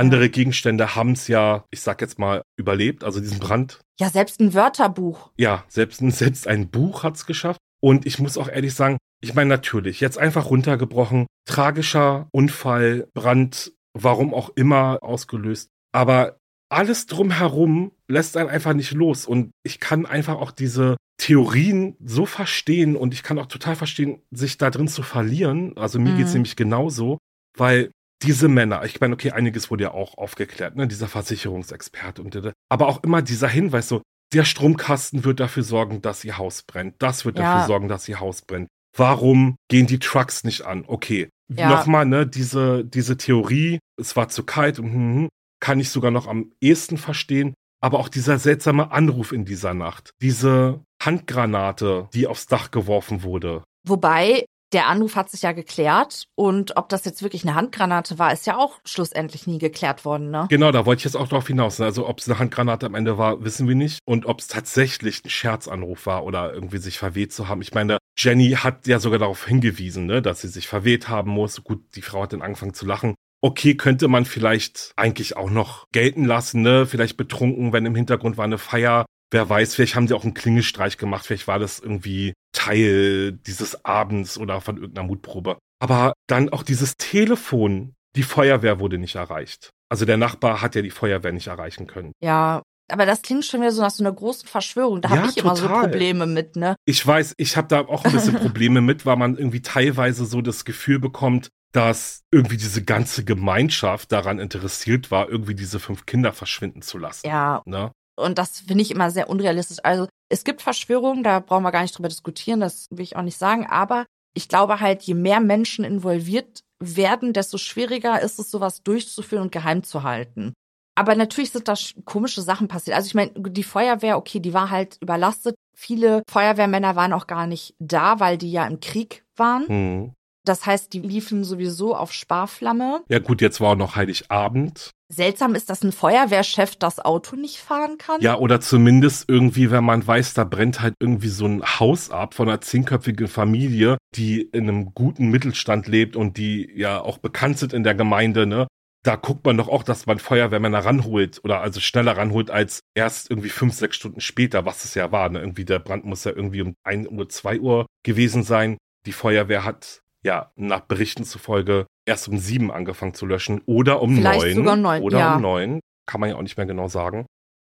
Andere Gegenstände haben es ja, ich sag jetzt mal, überlebt, also diesen Brand. Ja, selbst ein Wörterbuch. Ja, selbst, selbst ein Buch hat's geschafft. Und ich muss auch ehrlich sagen, ich meine natürlich, jetzt einfach runtergebrochen, tragischer Unfall, Brand, warum auch immer ausgelöst. Aber alles drumherum lässt einen einfach nicht los. Und ich kann einfach auch diese Theorien so verstehen und ich kann auch total verstehen, sich da drin zu verlieren. Also mir mhm. geht's nämlich genauso, weil diese Männer, ich meine, okay, einiges wurde ja auch aufgeklärt, ne, dieser Versicherungsexperte und aber auch immer dieser Hinweis so, der Stromkasten wird dafür sorgen, dass ihr Haus brennt. Das wird ja. dafür sorgen, dass ihr Haus brennt. Warum gehen die Trucks nicht an? Okay. Ja. Nochmal, ne, diese, diese Theorie, es war zu kalt und hm, hm, kann ich sogar noch am ehesten verstehen. Aber auch dieser seltsame Anruf in dieser Nacht, diese Handgranate, die aufs Dach geworfen wurde. Wobei, der Anruf hat sich ja geklärt und ob das jetzt wirklich eine Handgranate war, ist ja auch schlussendlich nie geklärt worden, ne? Genau, da wollte ich jetzt auch drauf hinaus. Ne? Also ob es eine Handgranate am Ende war, wissen wir nicht. Und ob es tatsächlich ein Scherzanruf war oder irgendwie sich verweht zu haben. Ich meine, Jenny hat ja sogar darauf hingewiesen, ne, dass sie sich verweht haben muss. Gut, die Frau hat dann angefangen zu lachen okay, könnte man vielleicht eigentlich auch noch gelten lassen, ne? Vielleicht betrunken, wenn im Hintergrund war eine Feier. Wer weiß, vielleicht haben sie auch einen Klingelstreich gemacht, vielleicht war das irgendwie Teil dieses Abends oder von irgendeiner Mutprobe. Aber dann auch dieses Telefon, die Feuerwehr wurde nicht erreicht. Also der Nachbar hat ja die Feuerwehr nicht erreichen können. Ja, aber das klingt schon wieder so nach so einer großen Verschwörung. Da ja, habe ich total. immer so Probleme mit, ne? Ich weiß, ich habe da auch ein bisschen Probleme mit, weil man irgendwie teilweise so das Gefühl bekommt, dass irgendwie diese ganze Gemeinschaft daran interessiert war, irgendwie diese fünf Kinder verschwinden zu lassen. Ja. Ne? Und das finde ich immer sehr unrealistisch. Also es gibt Verschwörungen, da brauchen wir gar nicht drüber diskutieren, das will ich auch nicht sagen. Aber ich glaube halt, je mehr Menschen involviert werden, desto schwieriger ist es, sowas durchzuführen und geheim zu halten. Aber natürlich sind da komische Sachen passiert. Also ich meine, die Feuerwehr, okay, die war halt überlastet. Viele Feuerwehrmänner waren auch gar nicht da, weil die ja im Krieg waren. Hm. Das heißt, die liefen sowieso auf Sparflamme. Ja gut, jetzt war auch noch Heiligabend. Seltsam ist, dass ein Feuerwehrchef das Auto nicht fahren kann. Ja, oder zumindest irgendwie, wenn man weiß, da brennt halt irgendwie so ein Haus ab von einer zehnköpfigen Familie, die in einem guten Mittelstand lebt und die ja auch bekannt sind in der Gemeinde, ne? Da guckt man doch auch, dass man Feuerwehrmänner ranholt oder also schneller ranholt als erst irgendwie fünf, sechs Stunden später, was es ja war. Ne? Irgendwie der Brand muss ja irgendwie um ein Uhr, zwei Uhr gewesen sein. Die Feuerwehr hat ja nach Berichten zufolge erst um sieben angefangen zu löschen oder um Vielleicht neun. sogar neun, Oder ja. um neun. Kann man ja auch nicht mehr genau sagen.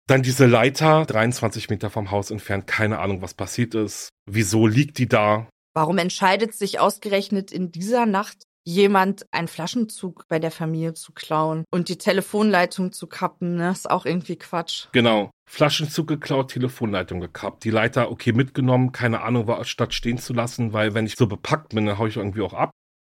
Dann diese Leiter, 23 Meter vom Haus entfernt, keine Ahnung, was passiert ist. Wieso liegt die da? Warum entscheidet sich ausgerechnet in dieser Nacht jemand, einen Flaschenzug bei der Familie zu klauen und die Telefonleitung zu kappen? Ne? Ist auch irgendwie Quatsch. Genau. Flaschenzug geklaut, Telefonleitung gekappt. Die Leiter, okay, mitgenommen, keine Ahnung, war statt stehen zu lassen, weil wenn ich so bepackt bin, dann hau ich irgendwie auch ab.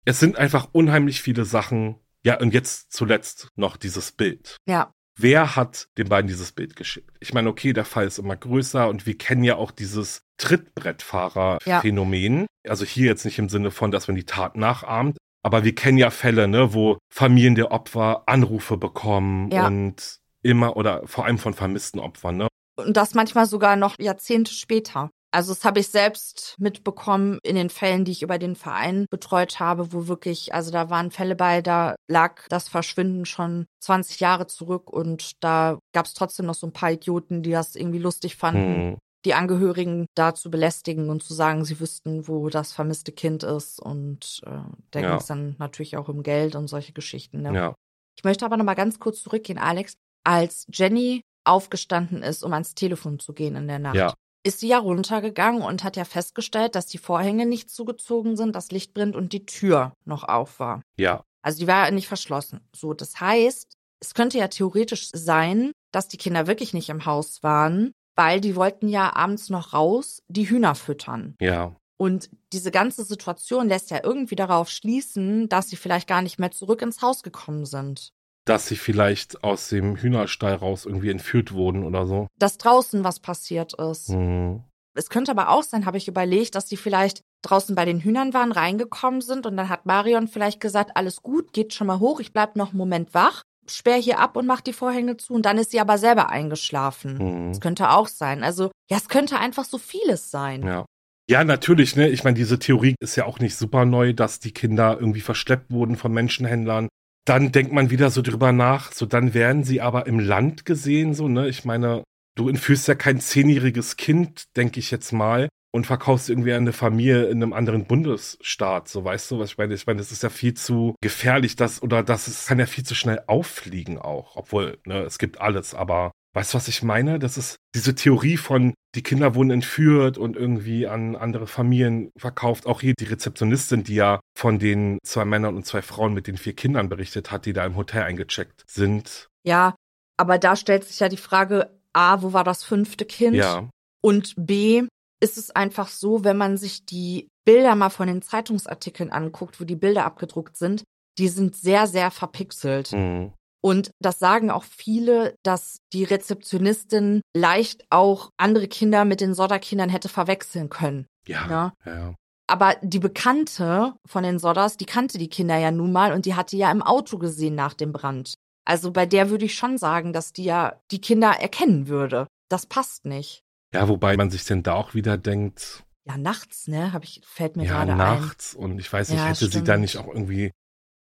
Es sind einfach unheimlich viele Sachen. Ja, und jetzt zuletzt noch dieses Bild. Ja, Wer hat den beiden dieses Bild geschickt? Ich meine, okay, der Fall ist immer größer und wir kennen ja auch dieses Trittbrettfahrer-Phänomen. Also hier jetzt nicht im Sinne von, dass man die Tat nachahmt, aber wir kennen ja Fälle, ne, wo Familien der Opfer Anrufe bekommen Ja. und immer oder vor allem von vermissten Opfern, ne? und das manchmal sogar noch Jahrzehnte später. Also das habe ich selbst mitbekommen in den Fällen, die ich über den Verein betreut habe, wo wirklich, also da waren Fälle bei, da lag das Verschwinden schon 20 Jahre zurück und da gab es trotzdem noch so ein paar Idioten, die das irgendwie lustig fanden, Hm, die Angehörigen da zu belästigen und zu sagen, sie wüssten, wo das vermisste Kind ist. Und äh, da Ja. ging es dann natürlich auch um Geld und solche Geschichten. Ne? ja. Ich möchte aber noch mal ganz kurz zurückgehen, Alex. Als Jenny aufgestanden ist, um ans Telefon zu gehen in der Nacht, Ja. Ist sie ja runtergegangen und hat ja festgestellt, dass die Vorhänge nicht zugezogen sind, das Licht brennt und die Tür noch auf war. Ja. Also die war ja nicht verschlossen. So, das heißt, es könnte ja theoretisch sein, dass die Kinder wirklich nicht im Haus waren, weil die wollten ja abends noch raus, die Hühner füttern. Ja. Und diese ganze Situation lässt ja irgendwie darauf schließen, dass sie vielleicht gar nicht mehr zurück ins Haus gekommen sind. Dass sie vielleicht aus dem Hühnerstall raus irgendwie entführt wurden oder so. Dass draußen was passiert ist. Hm. Es könnte aber auch sein, habe ich überlegt, dass die vielleicht draußen bei den Hühnern waren, reingekommen sind und dann hat Marion vielleicht gesagt, alles gut, geht schon mal hoch, ich bleib noch einen Moment wach, sperr hier ab und mach die Vorhänge zu und dann ist sie aber selber eingeschlafen. Hm. Das könnte auch sein. Also, ja, es könnte einfach so vieles sein. Ja. Ja, natürlich, ne? Ich meine, diese Theorie ist ja auch nicht super neu, dass die Kinder irgendwie verschleppt wurden von Menschenhändlern. Dann denkt man wieder so drüber nach, so dann werden sie aber im Land gesehen, so, ne? Ich meine, du entführst ja kein zehnjähriges Kind, denke ich jetzt mal, und verkaufst irgendwie eine Familie in einem anderen Bundesstaat, so weißt du, was ich meine? Ich meine, das ist ja viel zu gefährlich, das, oder das ist, kann ja viel zu schnell auffliegen auch, obwohl, ne, es gibt alles, aber Weißt du, was ich meine? Das ist diese Theorie von, die Kinder wurden entführt und irgendwie an andere Familien verkauft. Auch hier die Rezeptionistin, die ja von den zwei Männern und zwei Frauen mit den vier Kindern berichtet hat, die da im Hotel eingecheckt sind. Ja, aber da stellt sich ja die Frage, A, wo war das fünfte Kind? Ja, Und B, ist es einfach so, wenn man sich die Bilder mal von den Zeitungsartikeln anguckt, wo die Bilder abgedruckt sind, die sind sehr, sehr verpixelt. hm, Und das sagen auch viele, dass die Rezeptionistin leicht auch andere Kinder mit den Sodder-Kindern hätte verwechseln können. ja, Ja. ja, Aber die Bekannte von den Sodders, die kannte die Kinder ja nun mal und die hatte ja im Auto gesehen nach dem Brand. Also bei der würde ich schon sagen, dass die ja die Kinder erkennen würde. Das passt nicht. ja, wobei man sich denn da auch wieder denkt, Ja, nachts, ne? Hab ich, fällt mir ja, gerade ein. nachts und ich weiß nicht, Ja, hätte sie stimmt. da nicht auch irgendwie, ne,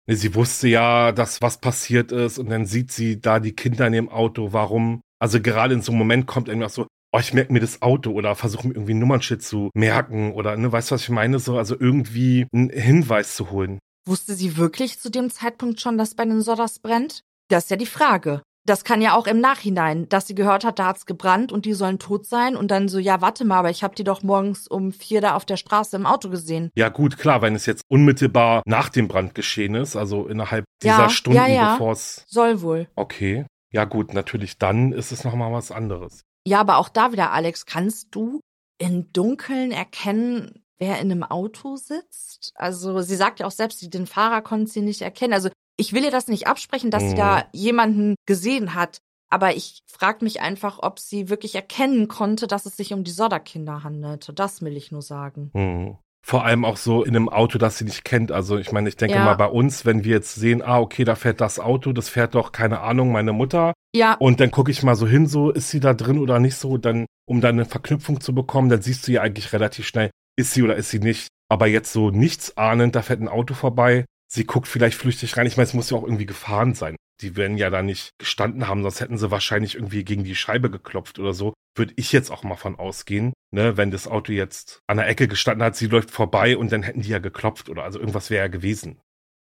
sie wusste ja, dass was passiert ist und dann sieht sie da die Kinder in dem Auto, warum, also gerade in so einem Moment kommt irgendwie auch so, oh, ich merke mir das Auto oder versuche mir irgendwie ein Nummernschild zu merken oder, ne, weißt du, was ich meine, so, also irgendwie einen Hinweis zu holen. Wusste sie wirklich zu dem Zeitpunkt schon, dass bei den Sodders brennt? Das ist ja die Frage. Das kann ja auch im Nachhinein, dass sie gehört hat, da hat's gebrannt und die sollen tot sein und dann so, ja, warte mal, aber ich hab die doch morgens um vier da auf der Straße im Auto gesehen. Ja gut, klar, wenn es jetzt unmittelbar nach dem Brand geschehen ist, also innerhalb Ja, dieser Stunden, ja, ja. bevor es, Soll wohl. okay, ja gut, natürlich, dann ist es nochmal was anderes. Ja, aber auch da wieder, Alex, kannst du im Dunkeln erkennen, wer in einem Auto sitzt? Also sie sagt ja auch selbst, den Fahrer konnte sie nicht erkennen. Also ich will ihr das nicht absprechen, dass sie Mhm. da jemanden gesehen hat. Aber ich frage mich einfach, ob sie wirklich erkennen konnte, dass es sich um die Sodder-Kinder handelte. Das will ich nur sagen. Hm. Vor allem auch so in einem Auto, das sie nicht kennt. Also ich meine, ich denke Ja. mal bei uns, wenn wir jetzt sehen, ah, okay, da fährt das Auto, das fährt doch, keine Ahnung, meine Mutter. Ja, Und dann gucke ich mal so hin, so, ist sie da drin oder nicht so, dann, um dann eine Verknüpfung zu bekommen, dann siehst du ja eigentlich relativ schnell, ist sie oder ist sie nicht. Aber jetzt so nichts ahnend, da fährt ein Auto vorbei, sie guckt vielleicht flüchtig rein. Ich meine, es muss ja auch irgendwie gefahren sein. Die werden ja da nicht gestanden haben, sonst hätten sie wahrscheinlich irgendwie gegen die Scheibe geklopft oder so. Würde ich jetzt auch mal von ausgehen, ne, wenn das Auto jetzt an der Ecke gestanden hat, sie läuft vorbei und dann hätten die ja geklopft oder also irgendwas wäre ja gewesen.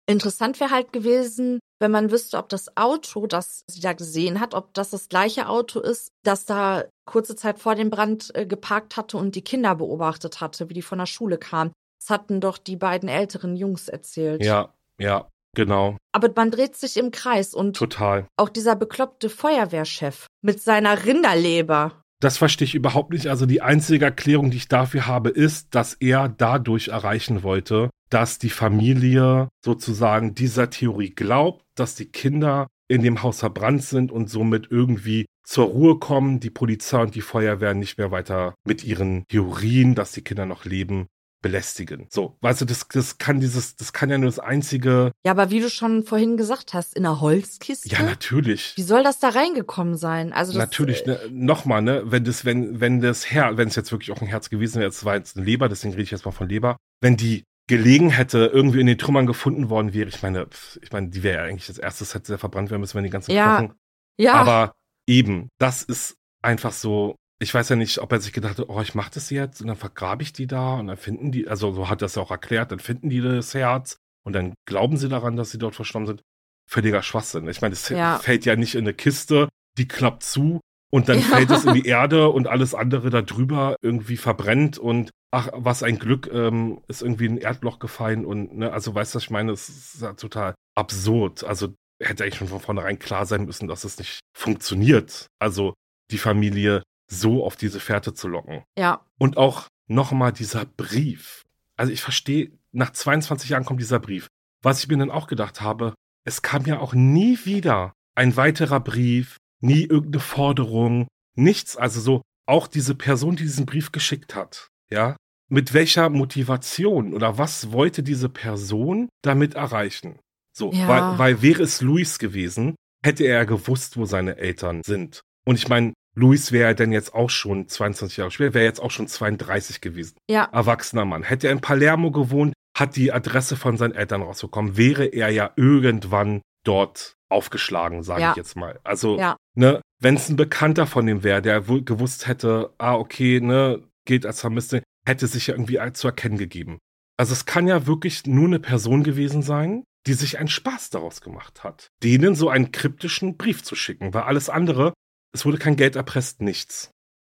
Interessant wäre halt gewesen, wenn man wüsste, ob das Auto, das sie da gesehen hat, ob das das gleiche Auto ist, das da kurze Zeit vor dem Brand äh, geparkt hatte und die Kinder beobachtet hatte, wie die von der Schule kamen. Das hatten doch die beiden älteren Jungs erzählt. Ja, ja, genau, Aber man dreht sich im Kreis und total. auch dieser bekloppte Feuerwehrchef mit seiner Rinderleber. Das verstehe ich überhaupt nicht. Also die einzige Erklärung, die ich dafür habe, ist, dass er dadurch erreichen wollte, dass die Familie sozusagen dieser Theorie glaubt, dass die Kinder in dem Haus verbrannt sind und somit irgendwie zur Ruhe kommen, die Polizei und die Feuerwehr nicht mehr weiter mit ihren Theorien, dass die Kinder noch leben, belästigen. So, weißt du, das, das kann dieses, das kann ja nur das einzige, Ja, aber wie du schon vorhin gesagt hast, in einer Holzkiste? ja, natürlich. Wie soll das da reingekommen sein? Also das, Natürlich, äh, ne, nochmal, ne, wenn das, wenn, wenn das Herz, wenn es jetzt wirklich auch ein Herz gewesen wäre, es war jetzt eine Leber, deswegen rede ich jetzt mal von Leber, wenn die gelegen hätte, irgendwie in den Trümmern gefunden worden wäre, ich meine, pf, ich meine, die wäre ja eigentlich das erste, hätte ja verbrannt werden müssen, wenn die ganzen Ja, Knochen. Ja, Aber eben, das ist einfach so, ich weiß ja nicht, ob er sich gedacht hat, oh, ich mach das jetzt und dann vergrabe ich die da und dann finden die, also so hat er es ja auch erklärt, dann finden die das Herz und dann glauben sie daran, dass sie dort verstorben sind. Völliger Schwachsinn. Ich meine, es Ja. fällt ja nicht in eine Kiste, die klappt zu und dann Ja. fällt es in die Erde und alles andere da drüber irgendwie verbrennt und ach, was ein Glück, ähm, ist irgendwie ein Erdloch gefallen und, ne, also weißt du, was ich meine, es ist ja total absurd. Also hätte eigentlich schon von vornherein klar sein müssen, dass es nicht funktioniert. Also die Familie so auf diese Fährte zu locken. ja, Und auch nochmal dieser Brief. Also ich verstehe, nach 22 Jahren kommt dieser Brief. Was ich mir dann auch gedacht habe, es kam ja auch nie wieder ein weiterer Brief, nie irgendeine Forderung, nichts. Also so, auch diese Person, die diesen Brief geschickt hat, ja, mit welcher Motivation oder was wollte diese Person damit erreichen? So, Ja. weil, weil wäre es Luis gewesen, hätte er gewusst, wo seine Eltern sind. Und ich meine, Luis wäre denn jetzt auch schon 22 Jahre später, wäre jetzt auch schon 32 gewesen. ja, Erwachsener Mann. Hätte er in Palermo gewohnt, hat die Adresse von seinen Eltern rausbekommen, wäre er ja irgendwann dort aufgeschlagen, sage Ja. ich jetzt mal. Also, Ja. ne, wenn es ein Bekannter von dem wäre, der wohl gewusst hätte, ah, okay, ne, geht als Vermisste, hätte sich ja irgendwie zu erkennen gegeben. Also es kann ja wirklich nur eine Person gewesen sein, die sich einen Spaß daraus gemacht hat, denen so einen kryptischen Brief zu schicken, weil alles andere, es wurde kein Geld erpresst, nichts.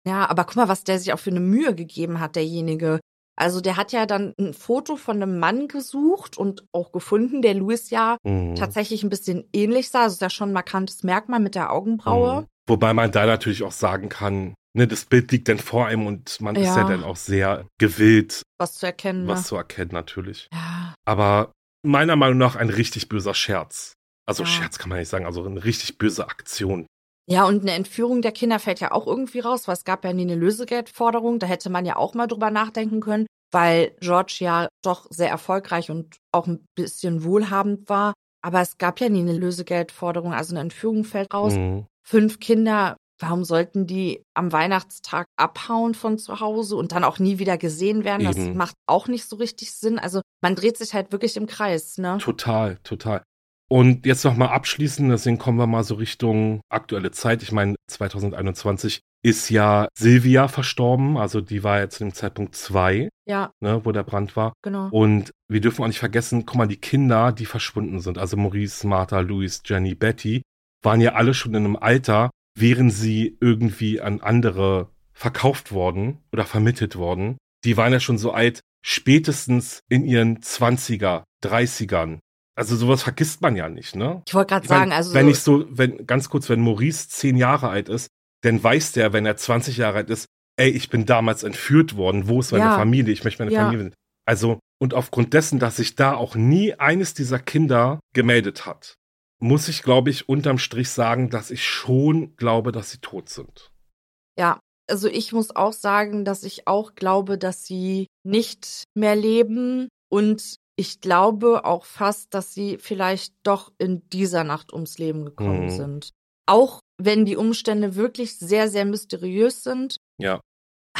ja, aber guck mal, was der sich auch für eine Mühe gegeben hat, derjenige. Also der hat ja dann ein Foto von einem Mann gesucht und auch gefunden, der Louis ja Mhm. tatsächlich ein bisschen ähnlich sah. Also ist ja schon ein markantes Merkmal mit der Augenbraue. Mhm. Wobei man da natürlich auch sagen kann, ne, das Bild liegt dann vor einem und man ist ja Ja. dann auch sehr gewillt, Was zu erkennen. was ne? zu erkennen natürlich. Ja, Aber meiner Meinung nach ein richtig böser Scherz. Also Ja. Scherz kann man nicht sagen, also eine richtig böse Aktion. Ja, und eine Entführung der Kinder fällt ja auch irgendwie raus, weil es gab ja nie eine Lösegeldforderung. Da hätte man ja auch mal drüber nachdenken können, weil George ja doch sehr erfolgreich und auch ein bisschen wohlhabend war. Aber es gab ja nie eine Lösegeldforderung, also eine Entführung fällt raus. Mhm. Fünf Kinder, warum sollten die am Weihnachtstag abhauen von zu Hause und dann auch nie wieder gesehen werden? Das Eben. macht auch nicht so richtig Sinn. Also man dreht sich halt wirklich im Kreis, ne? Total, total. Und jetzt noch mal abschließend, deswegen kommen wir mal so Richtung aktuelle Zeit. Ich meine, 2021 ist ja Silvia verstorben, also die war ja zu dem Zeitpunkt zwei, Ja, ne, wo der Brand war. genau. Und wir dürfen auch nicht vergessen, guck mal, die Kinder, die verschwunden sind, also Maurice, Martha, Louis, Jenny, Betty, waren ja alle schon in einem Alter, wären sie irgendwie an andere verkauft worden oder vermittelt worden. Die waren ja schon so alt, spätestens in ihren 20er, 30ern. Also sowas vergisst man ja nicht, ne? Ich wollte gerade mein, sagen, also wenn ich so, wenn, ganz kurz, wenn Maurice zehn Jahre alt ist, dann weiß der, wenn er 20 Jahre alt ist, ey, ich bin damals entführt worden, wo ist meine Ja. Familie? Ich möchte meine Ja. Familie. Also, und aufgrund dessen, dass sich da auch nie eines dieser Kinder gemeldet hat, muss ich, glaube ich, unterm Strich sagen, dass ich schon glaube, dass sie tot sind. Ja, Also ich muss auch sagen, dass ich auch glaube, dass sie nicht mehr leben und ich glaube auch fast, dass sie vielleicht doch in dieser Nacht ums Leben gekommen Mhm. sind. Auch wenn die Umstände wirklich sehr, sehr mysteriös sind. Ja.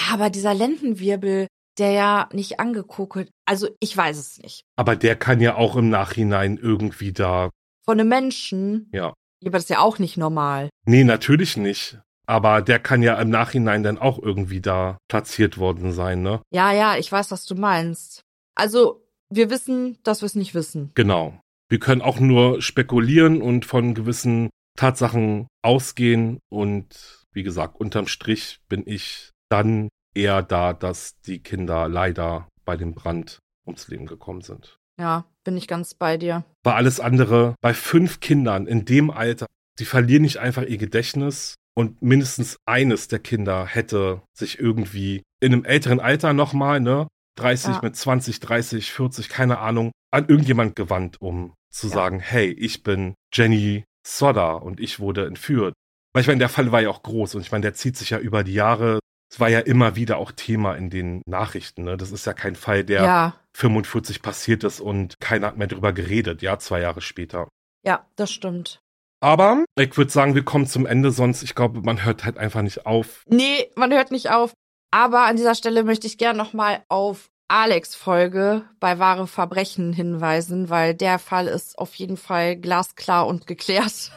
Aber dieser Lendenwirbel, der ja nicht angekokelt, also ich weiß es nicht. Aber der kann ja auch im Nachhinein irgendwie da. Von einem Menschen, Ja. ja, aber das ist ja auch nicht normal. Nee, natürlich nicht. Aber der kann ja im Nachhinein dann auch irgendwie da platziert worden sein, ne? Ja, ja, ich weiß, was du meinst. Also, wir wissen, dass wir es nicht wissen. Genau. Wir können auch nur spekulieren und von gewissen Tatsachen ausgehen. Und wie gesagt, unterm Strich bin ich dann eher da, dass die Kinder leider bei dem Brand ums Leben gekommen sind. Ja, bin ich ganz bei dir. War alles andere bei fünf Kindern in dem Alter, die verlieren nicht einfach ihr Gedächtnis und mindestens eines der Kinder hätte sich irgendwie in einem älteren Alter nochmal, ne, 30 Ja. mit 20, 30, 40, keine Ahnung, an irgendjemand gewandt, um zu Ja. sagen, hey, ich bin Jenny Sodder und ich wurde entführt. Weil ich meine, der Fall war ja auch groß und ich meine, der zieht sich ja über die Jahre. Es war ja immer wieder auch Thema in den Nachrichten. Ne? Das ist ja kein Fall, der Ja, 45 passiert ist und keiner hat mehr drüber geredet, ja, zwei Jahre später. ja, das stimmt. Aber ich würde sagen, wir kommen zum Ende, sonst, ich glaube, man hört halt einfach nicht auf. Nee, man hört nicht auf. Aber an dieser Stelle möchte ich gerne nochmal auf Alex Folge bei wahre Verbrechen hinweisen, weil der Fall ist auf jeden Fall glasklar und geklärt.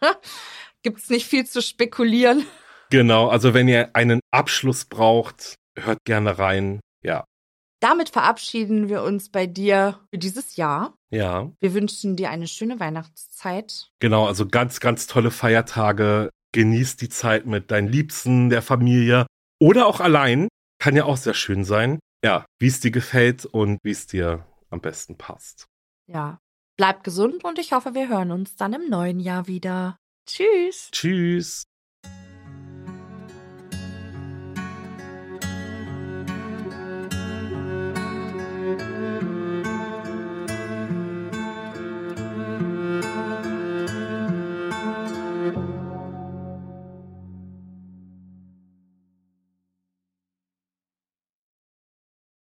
Gibt's nicht viel zu spekulieren. Genau, also wenn ihr einen Abschluss braucht, hört gerne rein. Ja, Damit verabschieden wir uns bei dir für dieses Jahr. ja, Wir wünschen dir eine schöne Weihnachtszeit. genau, also ganz, ganz tolle Feiertage. Genießt die Zeit mit deinen Liebsten, der Familie oder auch allein. Kann ja auch sehr schön sein. Ja, wie es dir gefällt und wie es dir am besten passt. Ja. Bleib gesund und ich hoffe, wir hören uns dann im neuen Jahr wieder. Tschüss. Tschüss.